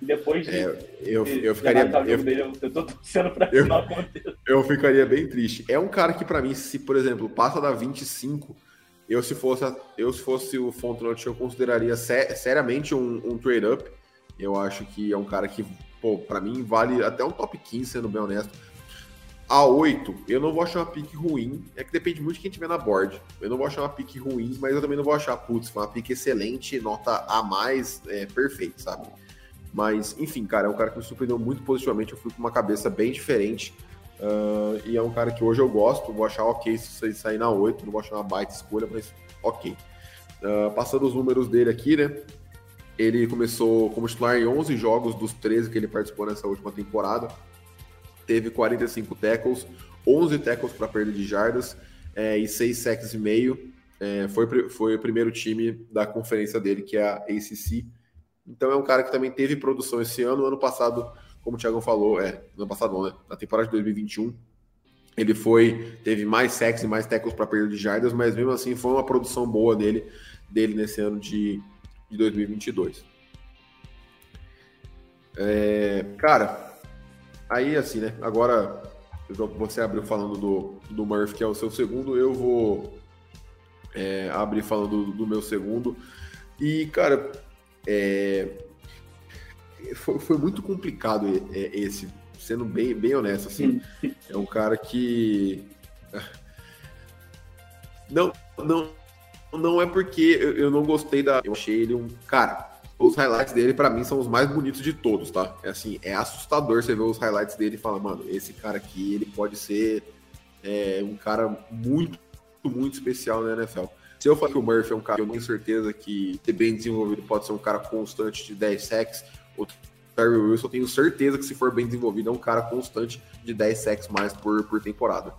Depois de. É, eu, de, eu ficaria. Eu, dele, eu tô torcendo pra eu, aconteça. Eu ficaria bem triste. É um cara que, para mim, se, por exemplo, passa da 25 eu, se fosse, eu, se fosse o Fontenot, eu consideraria ser, seriamente um, um trade-up. Eu acho que é um cara que, pô, pra mim vale até um top 15, sendo bem honesto. A 8, eu não vou achar uma pique ruim. É que depende muito de quem tiver na board. Eu não vou achar uma pique ruim, mas eu também não vou achar, putz, uma pique excelente, nota A mais, é, perfeito, sabe? Mas, enfim, cara, é um cara que me surpreendeu muito positivamente. Eu fui com uma cabeça bem diferente. Uh, e é um cara que hoje eu gosto, vou achar ok se ele sair na 8, não vou achar uma baita escolha, mas ok. Uh, passando os números dele aqui, né? Ele começou como titular em 11 jogos dos 13 que ele participou nessa última temporada. Teve 45 tackles, 11 tackles para perda de jardas é, e 6 sacks e meio. É, foi, foi o primeiro time da conferência dele, que é a ACC. Então é um cara que também teve produção esse ano. Ano passado como o Thiago falou, é, no passado né? Na temporada de 2021, Ele foi, teve mais sexo e mais tackles para perda de jardas, mas mesmo assim foi uma produção boa dele, dele nesse ano de, de 2022. É, cara, aí assim, né? Agora você abriu falando do, do Murphy, que é o seu segundo, eu vou é, abrir falando do, do, meu segundo. E, cara, é, foi, foi, muito complicado esse, sendo bem, bem honesto, assim. É um cara que. Não, não, não é porque eu não gostei da. Eu achei ele um. Cara, os highlights dele, para mim, são os mais bonitos de todos, tá? É assim, é assustador você ver os highlights dele e falar, mano, esse cara aqui, ele pode ser é, um cara muito, muito especial na NFL. Se eu falar que o Murphy é um cara eu tenho certeza que, ser bem desenvolvido, pode ser um cara constante de 10 sacks, o Terry Wilson, eu tenho certeza que se for bem desenvolvido, é um cara constante de 10 sacks mais por, por temporada.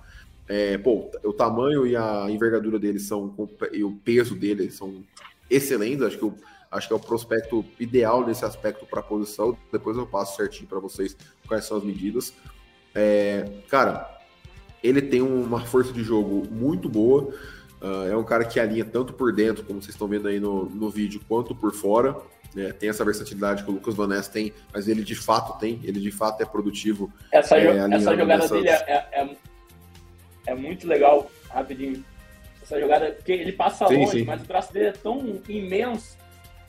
É, pô, o tamanho e a envergadura dele são, e o peso dele são excelentes, acho que Acho que é o prospecto ideal nesse aspecto para a posição. Depois eu passo certinho para vocês quais são as medidas. É, cara, ele tem uma força de jogo muito boa. Uh, é um cara que alinha tanto por dentro, como vocês estão vendo aí no, no vídeo, quanto por fora. Né? Tem essa versatilidade que o Lucas Van Ness tem, mas ele de fato tem. Ele de fato é produtivo. Essa, é, essa jogada nessas... dele é, é, é, muito legal, rapidinho. Essa jogada, porque ele passa sim, longe, sim. mas o braço dele é tão imenso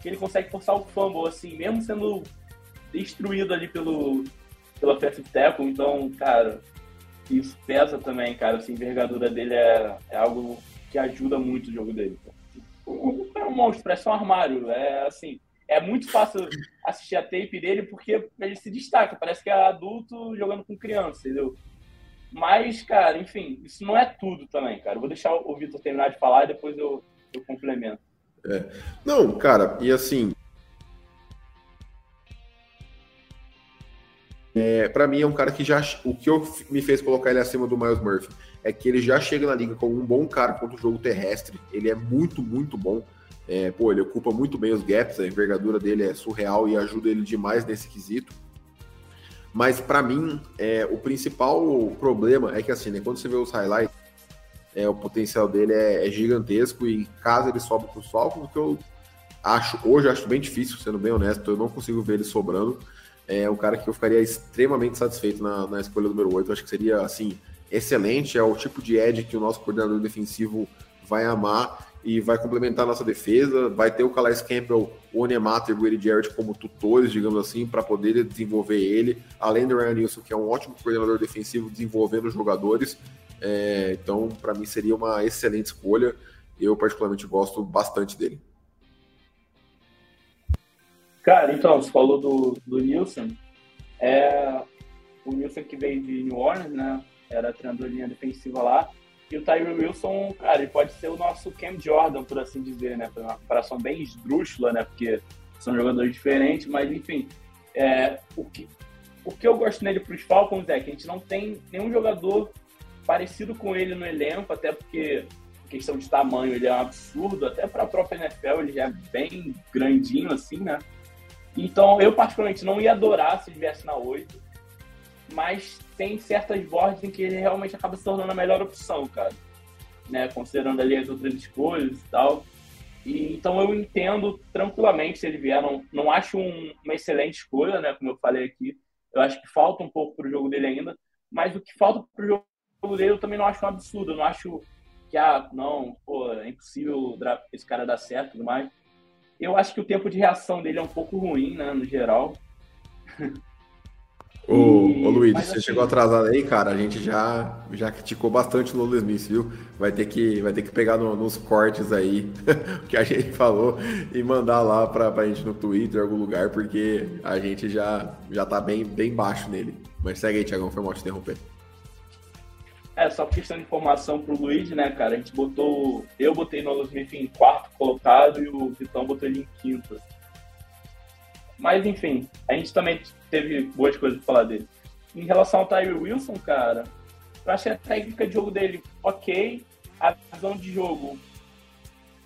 que ele consegue forçar o fumble, assim, mesmo sendo destruído ali pelo, pelo offensive tackle. Então, cara, isso pesa também, cara. Assim, a envergadura dele é, é algo que ajuda muito o jogo dele. É um monstro, parece um armário. É assim, é muito fácil assistir a tape dele porque ele se destaca. Parece que é adulto jogando com criança, entendeu? Mas, cara, enfim, isso não é tudo também, cara. Vou deixar o Vitor terminar de falar e depois eu, eu complemento. É. Não, cara, e assim. É, para mim é um cara que já. O que eu, me fez colocar ele acima do Miles Murphy é que ele já chega na liga como um bom cara contra o jogo terrestre. Ele é muito, muito bom. É, pô, ele ocupa muito bem os gaps, a envergadura dele é surreal e ajuda ele demais nesse quesito. Mas para mim, é, o principal problema é que assim, né, quando você vê os highlights, é, o potencial dele é, é, gigantesco e caso ele sobe para o Falcons, que eu acho, hoje acho bem difícil, sendo bem honesto, eu não consigo ver ele sobrando. É um cara que eu ficaria extremamente satisfeito na, na escolha número 8. Eu acho que seria, assim, excelente. É o tipo de edge que o nosso coordenador defensivo vai amar e vai complementar a nossa defesa. Vai ter o Calais Campbell, o Onemata e o Grady Jarrett como tutores, digamos assim, para poder desenvolver ele. Além do Ryan Nilsson, que é um ótimo coordenador defensivo, desenvolvendo os jogadores. É, então, para mim, seria uma excelente escolha. Eu, particularmente, gosto bastante dele. Cara, então, você falou do, do Nilson. É, o Nilson que veio de New Orleans, né? Era treinador de linha defensiva lá. E o Tyree Wilson, cara, ele pode ser o nosso Cam Jordan, por assim dizer, né? Uma comparação bem esdrúxula, né? Porque são jogadores diferentes, mas enfim. É, o, que, o que eu gosto nele para os Falcons é que a gente não tem nenhum jogador parecido com ele no elenco, até porque questão de tamanho ele é um absurdo, até para a própria NFL ele já é bem grandinho assim, né? Então eu particularmente não ia adorar se viesse na 8, mas tem certas boards em que ele realmente acaba se tornando a melhor opção, cara. Né, considerando ali as outras escolhas e tal. E, então eu entendo tranquilamente se ele vier. Não, não acho um, uma excelente escolha, né? Como eu falei aqui. Eu acho que falta um pouco para o jogo dele ainda. Mas o que falta para o jogo dele eu também não acho um absurdo. Eu não acho que, ah, não, pô, é impossível esse cara dar certo e tudo mais. Eu acho que o tempo de reação dele é um pouco ruim, né, no geral. Ô, e... ô Luiz, Mas, você assim... chegou atrasado aí, cara. A gente já, já criticou bastante o Lolo Smith, viu? Vai ter que, vai ter que pegar no, nos cortes aí o que a gente falou e mandar lá pra, pra gente no Twitter, em algum lugar, porque a gente já, já tá bem, bem baixo nele. Mas segue aí, Tiagão, foi mal te interromper. É, só questão de informação pro Luiz, né, cara? A gente botou. Eu botei no Smith em quarto colocado e o Vitão botou ele em quinto. Mas enfim, a gente também teve boas coisas pra falar dele. Em relação ao Tyree Wilson, cara, eu achei a técnica de jogo dele ok. A visão de jogo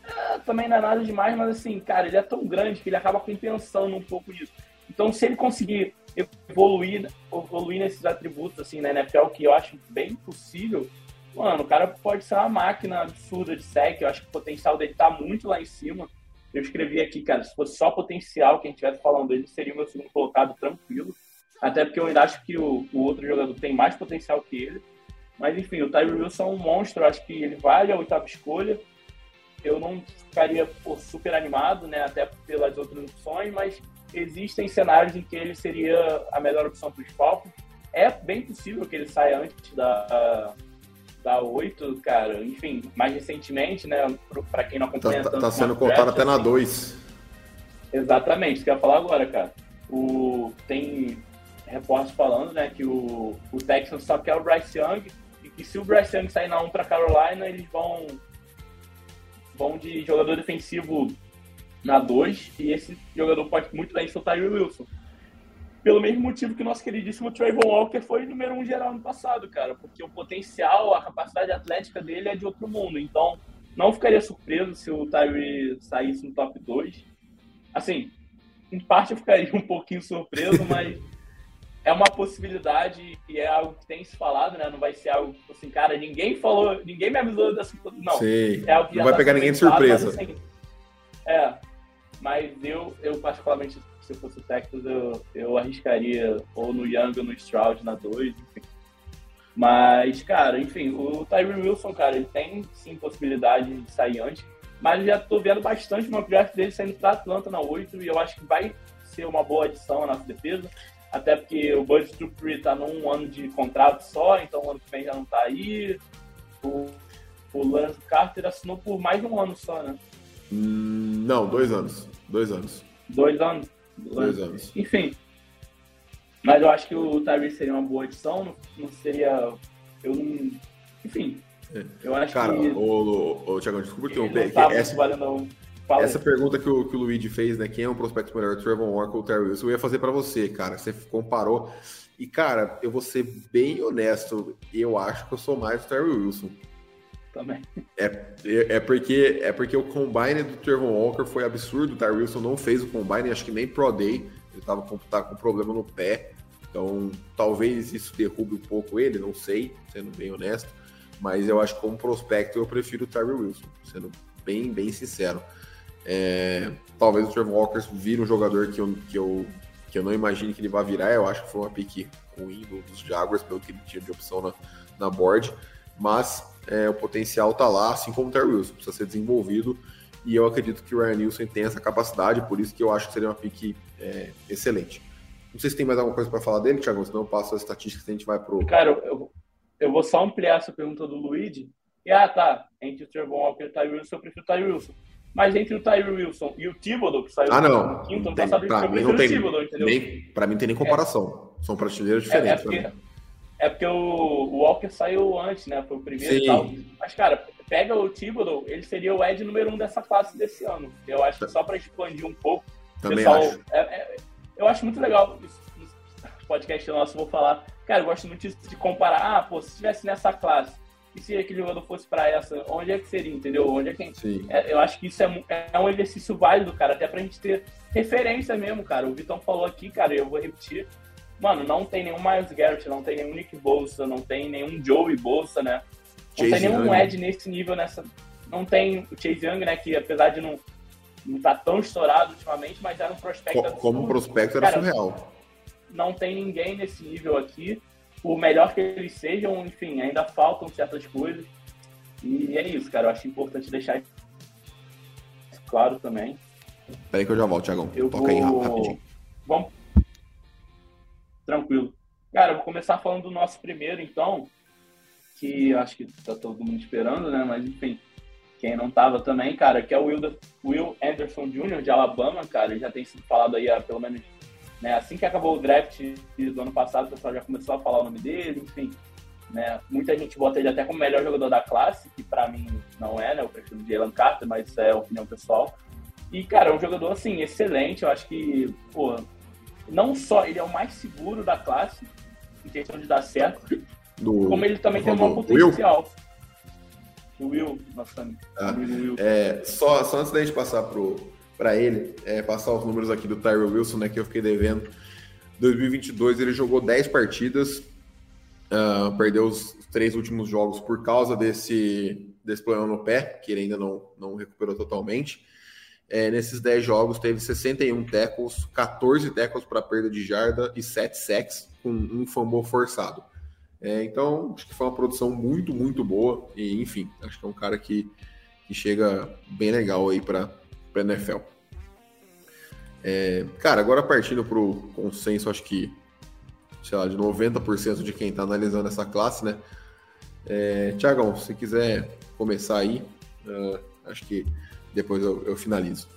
é, também não é nada demais, mas assim, cara, ele é tão grande que ele acaba compensando um pouco isso. Então, se ele conseguir evoluir, evoluir nesses atributos, assim, na NFL, que eu acho bem possível, mano, o cara pode ser uma máquina absurda de sec. Eu acho que o potencial dele tá muito lá em cima. Eu escrevi aqui, cara, se fosse só potencial que a gente estivesse falando dele, seria o meu segundo colocado tranquilo. Até porque eu ainda acho que o, o outro jogador tem mais potencial que ele. Mas enfim, o Tyree Wilson é um monstro, acho que ele vale a oitava escolha. Eu não ficaria pô, super animado, né? Até pelas outras opções, mas existem cenários em que ele seria a melhor opção para os Falcons. É bem possível que ele saia antes da, da 8, cara. Enfim, mais recentemente, né? Para quem não acompanha tá, tá, tá sendo contado até na 2. Assim. Exatamente, isso que eu ia falar agora, cara. O, tem reportes falando, né, que o, o Texans só quer o Bryce Young e que se o Bryce Young sair na 1 para Carolina, eles vão vão de jogador defensivo na 2 e esse jogador pode muito bem ser o Tyree Wilson. Pelo mesmo motivo que o nosso queridíssimo Trayvon Walker foi número 1 um geral no passado, cara, porque o potencial, a capacidade atlética dele é de outro mundo. Então, não ficaria surpreso se o Tyree saísse no top 2. Assim, em parte eu ficaria um pouquinho surpreso, mas é uma possibilidade e é algo que tem se falado, né? Não vai ser algo tipo assim, cara, ninguém falou, ninguém me avisou dessa. Não. É algo que não vai tá pegar ninguém de surpresa. Mas, assim, é. Mas eu, eu particularmente, se eu fosse o Texas, eu, eu arriscaria ou no Young ou no Stroud na 2, enfim. Mas, cara, enfim, o Tyree Wilson, cara, ele tem sim possibilidade de sair antes, mas já tô vendo bastante uma draft dele saindo pra Atlanta na 8 e eu acho que vai ser uma boa adição à nossa defesa até porque o Bud Dupree está num ano de contrato só, então o ano que vem já não está aí. O, o Lance Carter assinou por mais de um ano só, né? Hum, não, dois anos. Dois anos. Dois anos? Dois anos. Enfim. Mas eu acho que o Tyrese seria uma boa edição, não, não seria. Eu não. Enfim. É. Eu acho Cara, que. Ô, ô, Thiago, desculpa interromper. Essa... Essa pergunta que o, que o Luigi fez, né? Quem é um prospecto melhor, Trevor Walker ou Terry Wilson? Eu ia fazer para você, cara. Você comparou. E, cara, eu vou ser bem honesto. Eu acho que eu sou mais o Terry Wilson. Também. É, é, é, porque, é porque o combine do Trevor Walker foi absurdo. O Terry Wilson não fez o combine, acho que nem Pro Day. Ele tava com, tá com problema no pé. Então, talvez isso derrube um pouco ele, não sei, sendo bem honesto. Mas eu acho que como prospecto eu prefiro o Terry Wilson, sendo bem, bem sincero. É, talvez o Trevor Walker vire um jogador que eu, que, eu, que eu não imagine que ele vai virar. Eu acho que foi uma pique ruim dos Jaguars, pelo que ele tinha de opção na, na board. Mas é, o potencial tá lá, assim como o Terry Wilson, precisa ser desenvolvido. E eu acredito que o Ryan Nielsen tem essa capacidade, por isso que eu acho que seria uma pique é, excelente. Não sei se tem mais alguma coisa para falar dele, Thiago, senão eu passo as estatísticas e a gente vai pro. Cara, eu, eu vou só ampliar essa pergunta do Luigi. E, ah, tá, entre o Trevor Walker e o Ty Wilson, eu prefiro o Ty Wilson. Mas entre o Tyree Wilson e o Thibodeau, que saiu ah, não. no quinto ano passado, pra mim não tem, Thibodeau, entendeu? Nem, pra mim tem nem comparação. É. São prateleiras diferentes. É, é, porque, é porque o, Walker saiu antes, né? Foi o primeiro Sim. e tal. Mas, cara, pega o Thibodeau, ele seria o Ed número um dessa classe desse ano. Eu acho que só para expandir um pouco. Também pessoal, acho. É, é, eu acho muito legal isso. Podcast nosso, eu vou falar. Cara, eu gosto muito de comparar. Ah, pô, se estivesse nessa classe e se aquele jogador fosse para essa, onde é que seria, entendeu? Onde é que gente, é, eu acho que isso é, é um exercício válido, cara, até pra gente ter referência mesmo, cara. O Vitão falou aqui, cara, eu vou repetir. Mano, não tem nenhum Miles Garrett, não tem nenhum Nick Bolsa, não tem nenhum Joey Bolsa, né? Não Chase tem nenhum Young. Ed nesse nível, nessa. Não tem o Chase Young, né? Que apesar de não não tá tão estourado ultimamente, mas era um prospecto. Como, como prospecto era cara, surreal. Não tem ninguém nesse nível aqui por melhor que eles sejam, enfim, ainda faltam certas coisas. E é isso, cara. Eu acho importante deixar isso claro também. Peraí que eu já volto, Thiagão. Eu Toca vou... aí rapidinho. Vamos. Tranquilo. Cara, vou começar falando do nosso primeiro, então, que acho que tá todo mundo esperando, né? Mas enfim, quem não tava também, cara, que é o Will, Anderson Jr. de Alabama, cara, já tem sido falado aí há pelo menos né? Assim que acabou o draft do ano passado, o pessoal já começou a falar o nome dele, enfim. Né? Muita gente bota ele até como melhor jogador da classe, que para mim não é, né? Eu prefiro o Jalen Carter, mas isso é opinião pessoal. E, cara, é um jogador, assim, excelente. Eu acho que, pô, não só ele é o mais seguro da classe, em questão de dar certo, do, como ele também tem um potencial. O Will, nosso amigo. Ah, Will. É, só, só antes da gente passar pro, para ele é, passar os números aqui do Tyrell Wilson, né, que eu fiquei devendo. 2022 ele jogou 10 partidas, uh, perdeu os três últimos jogos por causa desse, desse problema no pé, que ele ainda não, não recuperou totalmente. É, nesses 10 jogos teve 61 tackles, 14 tackles para perda de jarda e 7 sacks, com um fumble forçado. É, então, acho que foi uma produção muito, muito boa. E, enfim, acho que é um cara que, que chega bem legal aí para a NFL. É, cara, agora partindo para o consenso, acho que, sei lá, de 90% de quem está analisando essa classe, né? É, Tiagão, se quiser começar aí, uh, acho que depois eu, eu finalizo.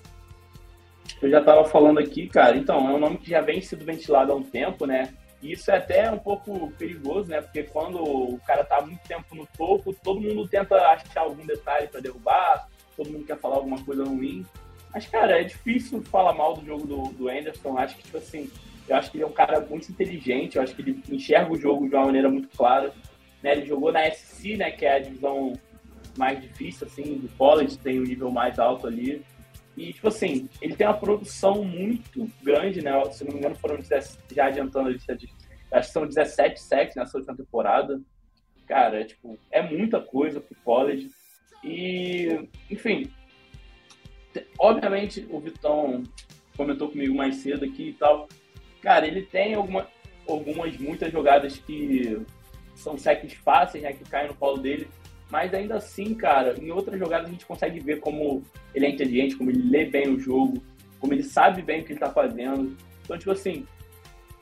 Eu já estava falando aqui, cara, então, é um nome que já vem sido ventilado há um tempo, né? E isso é até um pouco perigoso, né? Porque quando o cara tá muito tempo no topo, todo mundo tenta achar algum detalhe para derrubar, todo mundo quer falar alguma coisa ruim. Mas, cara, é difícil falar mal do jogo do, do Anderson. Acho que, tipo assim, eu acho que ele é um cara muito inteligente, eu acho que ele enxerga o jogo de uma maneira muito clara. Né? Ele jogou na SC, né, que é a divisão mais difícil, assim, do college, tem o um nível mais alto ali. E, tipo assim, ele tem uma produção muito grande, né? Se não me engano, foram 17, já adiantando a lista de. Acho que são 17 sacks nessa última temporada. Cara, é, tipo, é muita coisa pro college. E, enfim, obviamente o Vitão comentou comigo mais cedo aqui e tal. Cara, ele tem alguma, algumas, muitas jogadas que são sacks fáceis, né? Que caem no colo dele mas ainda assim, cara, em outras jogadas a gente consegue ver como ele é inteligente, como ele lê bem o jogo, como ele sabe bem o que ele tá fazendo. Então, tipo assim,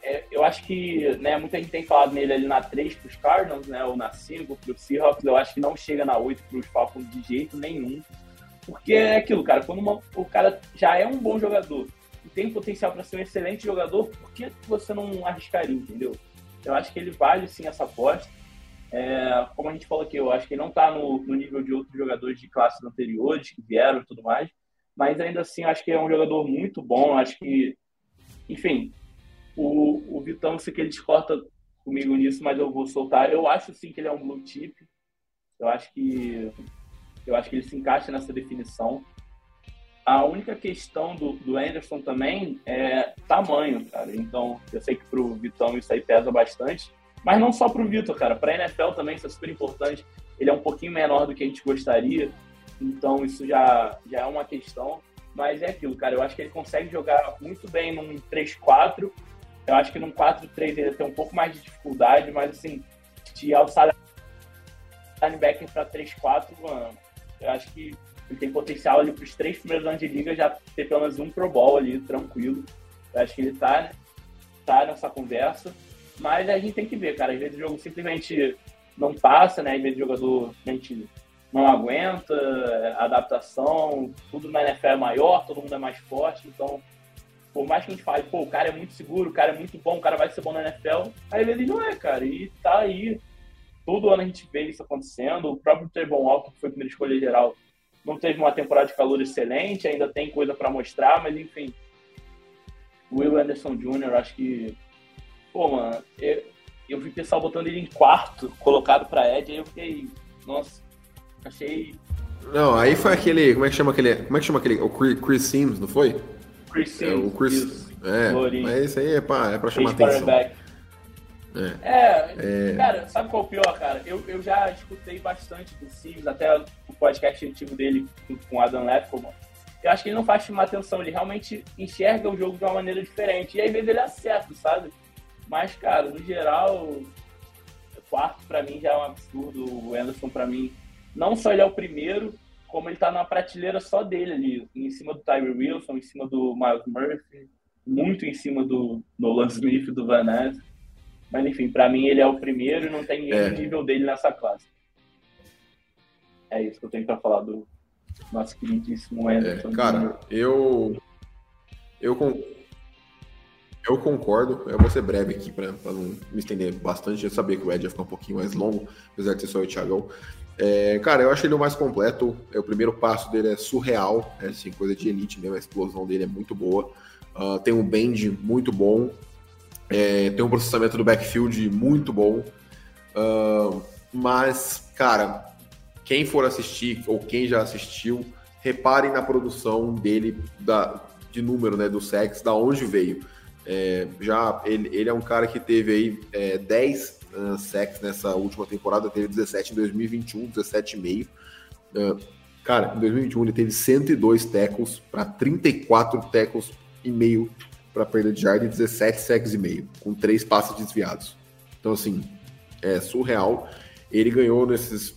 é, eu acho que, né, muita gente tem falado nele ali na 3 pros Cardinals, né, ou na 5 pros Seahawks, eu acho que não chega na 8 pros Falcons de jeito nenhum. Porque é aquilo, cara, quando uma, o cara já é um bom jogador e tem potencial para ser um excelente jogador, por que você não arriscaria, entendeu? Eu acho que ele vale sim essa aposta. É, como a gente falou aqui, eu acho que ele não está no, no, nível de outros jogadores de classes anteriores que vieram e tudo mais, mas ainda assim acho que é um jogador muito bom. Acho que, enfim, o, o Vitão, sei que ele discorda comigo nisso, mas eu vou soltar. Eu acho sim que ele é um blue chip. Eu acho que eu acho que ele se encaixa nessa definição. A única questão do, do Anderson também é tamanho, cara. Então, eu sei que pro Vitão isso aí pesa bastante. Mas não só para o Vitor, cara. Para a NFL também isso é super importante. Ele é um pouquinho menor do que a gente gostaria. Então isso já, já é uma questão. Mas é aquilo, cara. Eu acho que ele consegue jogar muito bem num 3-4. Eu acho que num 4-3 ele tem um pouco mais de dificuldade. Mas assim, de outside linebacker para 3-4, mano, eu acho que ele tem potencial ali para os três primeiros anos de liga já ter pelo menos um Pro Bowl ali, tranquilo. Eu acho que ele tá, tá nessa conversa. Mas a gente tem que ver, cara. Às vezes o jogo simplesmente não passa, né? Às vezes o jogador a gente não aguenta, adaptação, tudo na NFL é maior, todo mundo é mais forte, então por mais que a gente fale, pô, o cara é muito seguro, o cara é muito bom, o cara vai ser bom na NFL, às vezes não é, cara, e tá aí, todo ano a gente vê isso acontecendo, o próprio Trevon Walker, que foi a primeira escolha geral, não teve uma temporada de calor excelente, ainda tem coisa para mostrar, mas enfim, Will Anderson Jr., acho que Pô, mano, eu, eu vi pessoal botando ele em quarto, colocado pra Ed, aí eu fiquei, nossa, achei. Não, aí foi aquele. Como é que chama aquele. Como é que chama aquele. O Chris Sims, não foi? Chris Sims. É, o Chris. Isso. É, mas isso aí é pra, é pra chamar atenção. É. É, é. cara, sabe qual é o pior, cara? Eu, eu já escutei bastante do Sims, até o podcast antigo dele com o Adam Lefkoman. Eu acho que ele não faz chamar atenção, ele realmente enxerga o jogo de uma maneira diferente. E às vezes ele acerta, sabe? Mas, cara, no geral, quarto para mim já é um absurdo. O Anderson, para mim, não só ele é o primeiro, como ele tá na prateleira só dele ali, em cima do Tyree Wilson, em cima do Miles Murphy, muito em cima do Nolan Smith e do Van Ness. Mas, enfim, para mim ele é o primeiro e não tem é. nível dele nessa classe. É isso que eu tenho para falar do nosso queridíssimo Anderson. É, cara, eu. Eu, eu concordo, eu vou ser breve aqui para não me estender bastante. Eu sabia que o Ed ia ficar um pouquinho mais longo, apesar de ser só o Thiagão. É, cara, eu achei ele o mais completo. É, o primeiro passo dele é surreal, é assim, coisa de elite mesmo. A explosão dele é muito boa. Uh, tem um bend muito bom. É, tem um processamento do backfield muito bom. Uh, mas, cara, quem for assistir, ou quem já assistiu, reparem na produção dele da, de número, né, do sex, da onde veio. É, já ele, ele é um cara que teve aí é, 10 uh, sacks nessa última temporada, teve 17 em 2021, 17,5. Uh, cara, em 2021 ele teve 102 tackles para 34 tackles e meio para perda de jarda e 17 sacks e meio, com três passes desviados. Então, assim, é surreal. Ele ganhou nesses.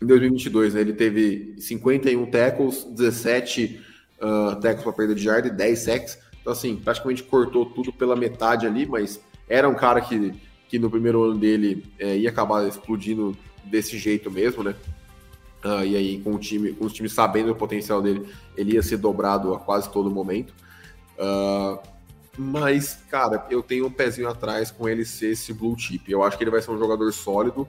Em 2022, né, ele teve 51 tackles, 17 uh, tackles para perda de jarda e 10 sacks. Então, assim, praticamente cortou tudo pela metade ali, mas era um cara que, que no primeiro ano dele é, ia acabar explodindo desse jeito mesmo, né? Uh, e aí, com o time, com os times sabendo o potencial dele, ele ia ser dobrado a quase todo momento. Uh, mas, cara, eu tenho um pezinho atrás com ele ser esse blue chip. Eu acho que ele vai ser um jogador sólido.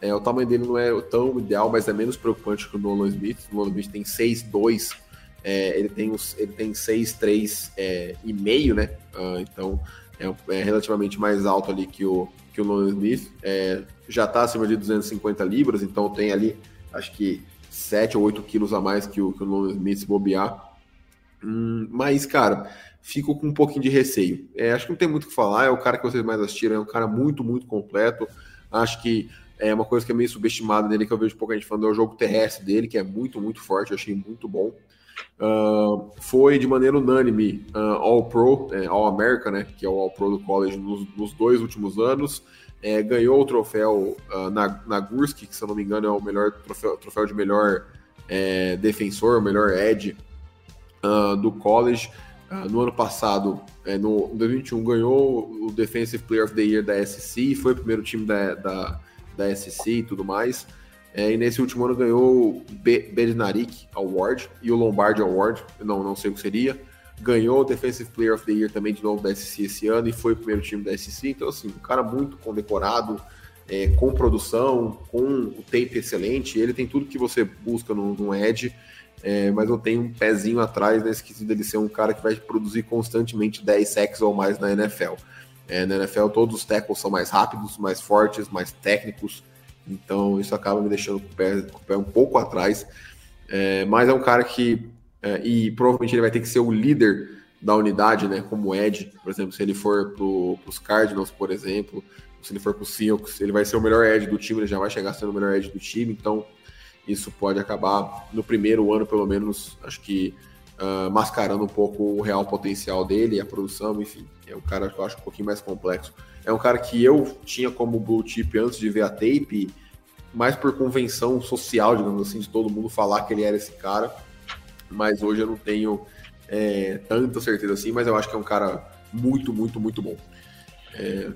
É, o tamanho dele não é tão ideal, mas é menos preocupante que o Nolan Smith. O Nolan Smith tem 6'2", é, ele tem os, ele tem 6'3", é, e meio, né? Uh, então é, é, relativamente mais alto ali que o, que o Nolan Smith. É, já está acima de 250 libras, então tem ali, acho que 7 ou 8 quilos a mais que o, que o Nolan Smith se bobear. Hum, mas, cara, fico com um pouquinho de receio. É, acho que não tem muito o que falar, é o cara que vocês mais assistiram, é um cara muito, muito completo. Acho que é uma coisa que é meio subestimada nele, que eu vejo pouca gente falando, é o jogo terrestre dele, que é muito, muito forte, eu achei muito bom. Uh, foi de maneira unânime uh, All-Pro, é, All-America, né, que é o All-Pro do college nos, nos, dois últimos anos. É, ganhou o troféu uh, na, na Gurski, que se eu não me engano é o melhor troféu, troféu de melhor é, defensor, melhor edge do college. No ano passado, é, no 2021, ganhou o Defensive Player of the Year da SC, foi o primeiro time da, da, da SC e tudo mais. É, e nesse último ano ganhou o Bednarik Award e o Lombardi Award, não, não sei o que seria. Ganhou o Defensive Player of the Year também de novo da SC esse ano e foi o primeiro time da SC. Então, assim, um cara muito condecorado, é, com produção, com o tape excelente. Ele tem tudo que você busca no, no Edge é, mas eu tenho um pezinho atrás nesse quesito dele ser um cara que vai produzir constantemente 10 sacks ou mais na NFL. É, na NFL todos os tackles são mais rápidos, mais fortes, mais técnicos, então isso acaba me deixando com o pé, com o pé um pouco atrás. É, mas é um cara que, é, e provavelmente ele vai ter que ser o líder da unidade, né, como Ed, por exemplo, se ele for para os Cardinals, por exemplo, se ele for para o Seahawks, ele vai ser o melhor Ed do time, ele já vai chegar sendo o melhor Ed do time, então isso pode acabar, no primeiro ano pelo menos, acho que uh, mascarando um pouco o real potencial dele, a produção, enfim. É um cara que eu acho um pouquinho mais complexo. É um cara que eu tinha como blue chip antes de ver a tape, mais por convenção social, digamos assim, de todo mundo falar que ele era esse cara. Mas hoje eu não tenho é, tanta certeza assim, mas eu acho que é um cara muito, muito, muito bom. É...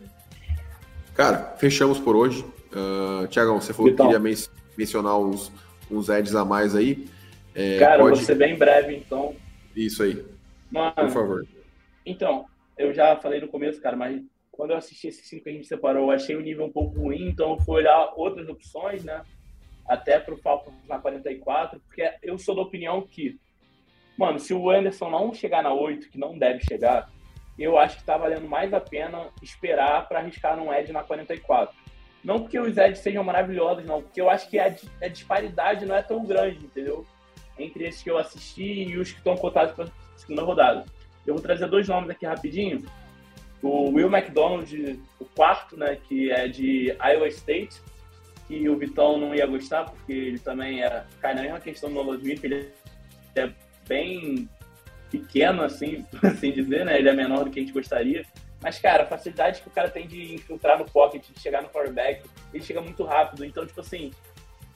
Cara, fechamos por hoje. Uh, Tiagão, você falou então. que queria mencionar uns, uns ads a mais aí. É, Cara, pode... vou ser bem breve, então. Isso aí. Mano, Por favor. Então, eu já falei no começo, cara, mas quando eu assisti esses cinco que a gente separou, eu achei o nível um pouco ruim, então eu fui olhar outras opções, né? Até pro Falcons na 44, porque eu sou da opinião que, mano, se o Anderson não chegar na 8, que não deve chegar, eu acho que tá valendo mais a pena esperar para arriscar num Ed na 44. Não porque os Eds sejam maravilhosos, não, porque eu acho que a, a disparidade não é tão grande, entendeu? Entre esses que eu assisti e os que estão cotados para segunda rodada. Eu vou trazer dois nomes aqui rapidinho. O Will McDonald, o quarto, né, que é de Iowa State, que o Vitão não ia gostar, porque ele também é, cai na mesma questão do Nolan Smith, ele é bem pequeno, assim, assim dizer, né? Ele é menor do que a gente gostaria. Mas, cara, a facilidade que o cara tem de infiltrar no pocket, de chegar no quarterback, ele chega muito rápido. Então, tipo assim,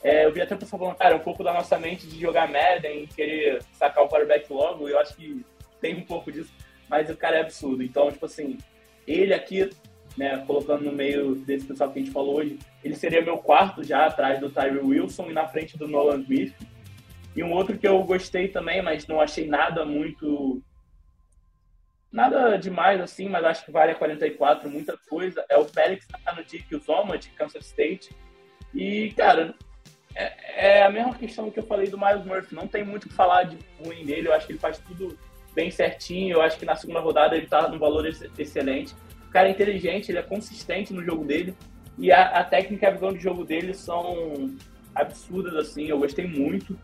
é, eu vi até o pessoal falando, cara, um pouco da nossa mente de jogar Madden e querer sacar o quarterback logo, eu acho que tem um pouco disso, mas o cara é absurdo. Então, tipo assim, ele aqui, né, colocando no meio desse pessoal que a gente falou hoje, ele seria meu quarto já atrás do Tyree Wilson e na frente do Nolan Smith. E um outro que eu gostei também, mas não achei nada muito Nada demais assim, mas acho que vale a 44, muita coisa. É o Félix no Dick Zoma, de Kansas State. E, cara, é, é, a mesma questão que eu falei do Miles Murphy. Não tem muito o que falar de ruim dele. Eu acho que ele faz tudo bem certinho. Eu acho que na segunda rodada ele tá num valor excelente. O cara é inteligente, ele é consistente no jogo dele. E a, a técnica e a visão de jogo dele são absurdas, assim. Eu gostei muito.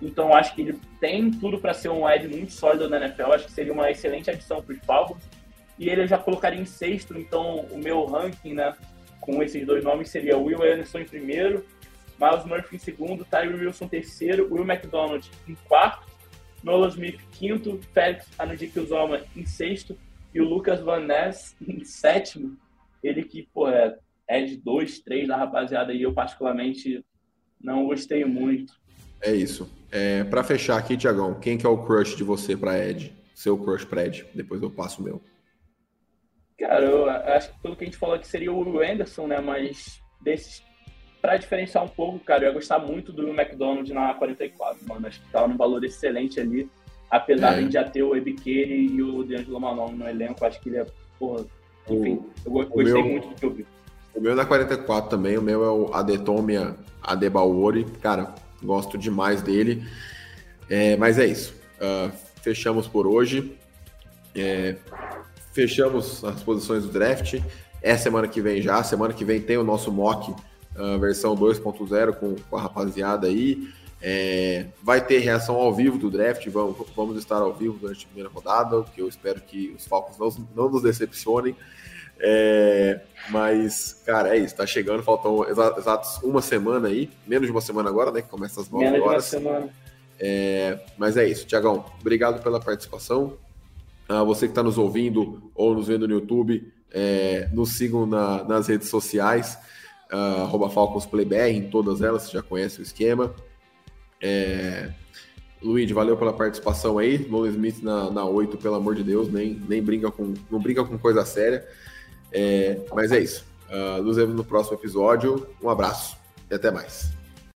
Então acho que ele tem tudo para ser um Ed muito sólido na NFL. Acho que seria uma excelente adição para os Falcons. E ele eu já colocaria em sexto, então o meu ranking, né, com esses dois nomes seria Will Anderson em primeiro, Miles Murphy em segundo, Tyree Wilson em terceiro, Will McDonald em quarto, Nolan Smith quinto, Felix Anudike-Uzoma em sexto e o Lucas Van Ness em sétimo. Ele que, pô, é, é de dois, três da rapaziada e eu particularmente não gostei muito. É isso. É, para fechar aqui, Tiagão, quem que é o crush de você para Ed? Seu crush para Ed, depois eu passo o meu. Cara, eu acho que pelo que a gente falou aqui seria o Anderson, né? Mas desses, para diferenciar um pouco, cara, eu ia gostar muito do McDonald na 44, mano. Acho que tava num valor excelente ali. Apesar é. de já ter o EBK e o D'Angelo Malone no elenco, acho que ele é, porra, enfim, eu gostei meu, muito do que eu vi. O meu na 44 também, o meu é o Adetomia Adebaori, cara, gosto demais dele. É, mas é isso. Uh, fechamos por hoje. É, fechamos as posições do draft. É semana que vem já. Semana que vem tem o nosso mock uh, versão 2.0 com, com, a rapaziada aí. É, vai ter reação ao vivo do draft. Vamos, vamos estar ao vivo durante a primeira rodada, que eu espero que os Falcons não, não nos decepcionem. É, mas, cara, é isso. Tá chegando, faltam exatos uma semana aí, menos de uma semana agora, né? Que começa às 9 menos horas. De uma semana. É, mas é isso, Tiagão. Obrigado pela participação. Ah, você que está nos ouvindo ou nos vendo no YouTube, é, nos sigam na, nas redes sociais, uh, FalconsPlayBR, em todas elas, você já conhece o esquema. É, Luiz, valeu pela participação aí. Nolan Smith na, na 8, pelo amor de Deus, nem, nem brinca com, não brinca com coisa séria. É, mas é isso. Uh, nos vemos no próximo episódio. Um abraço e até mais.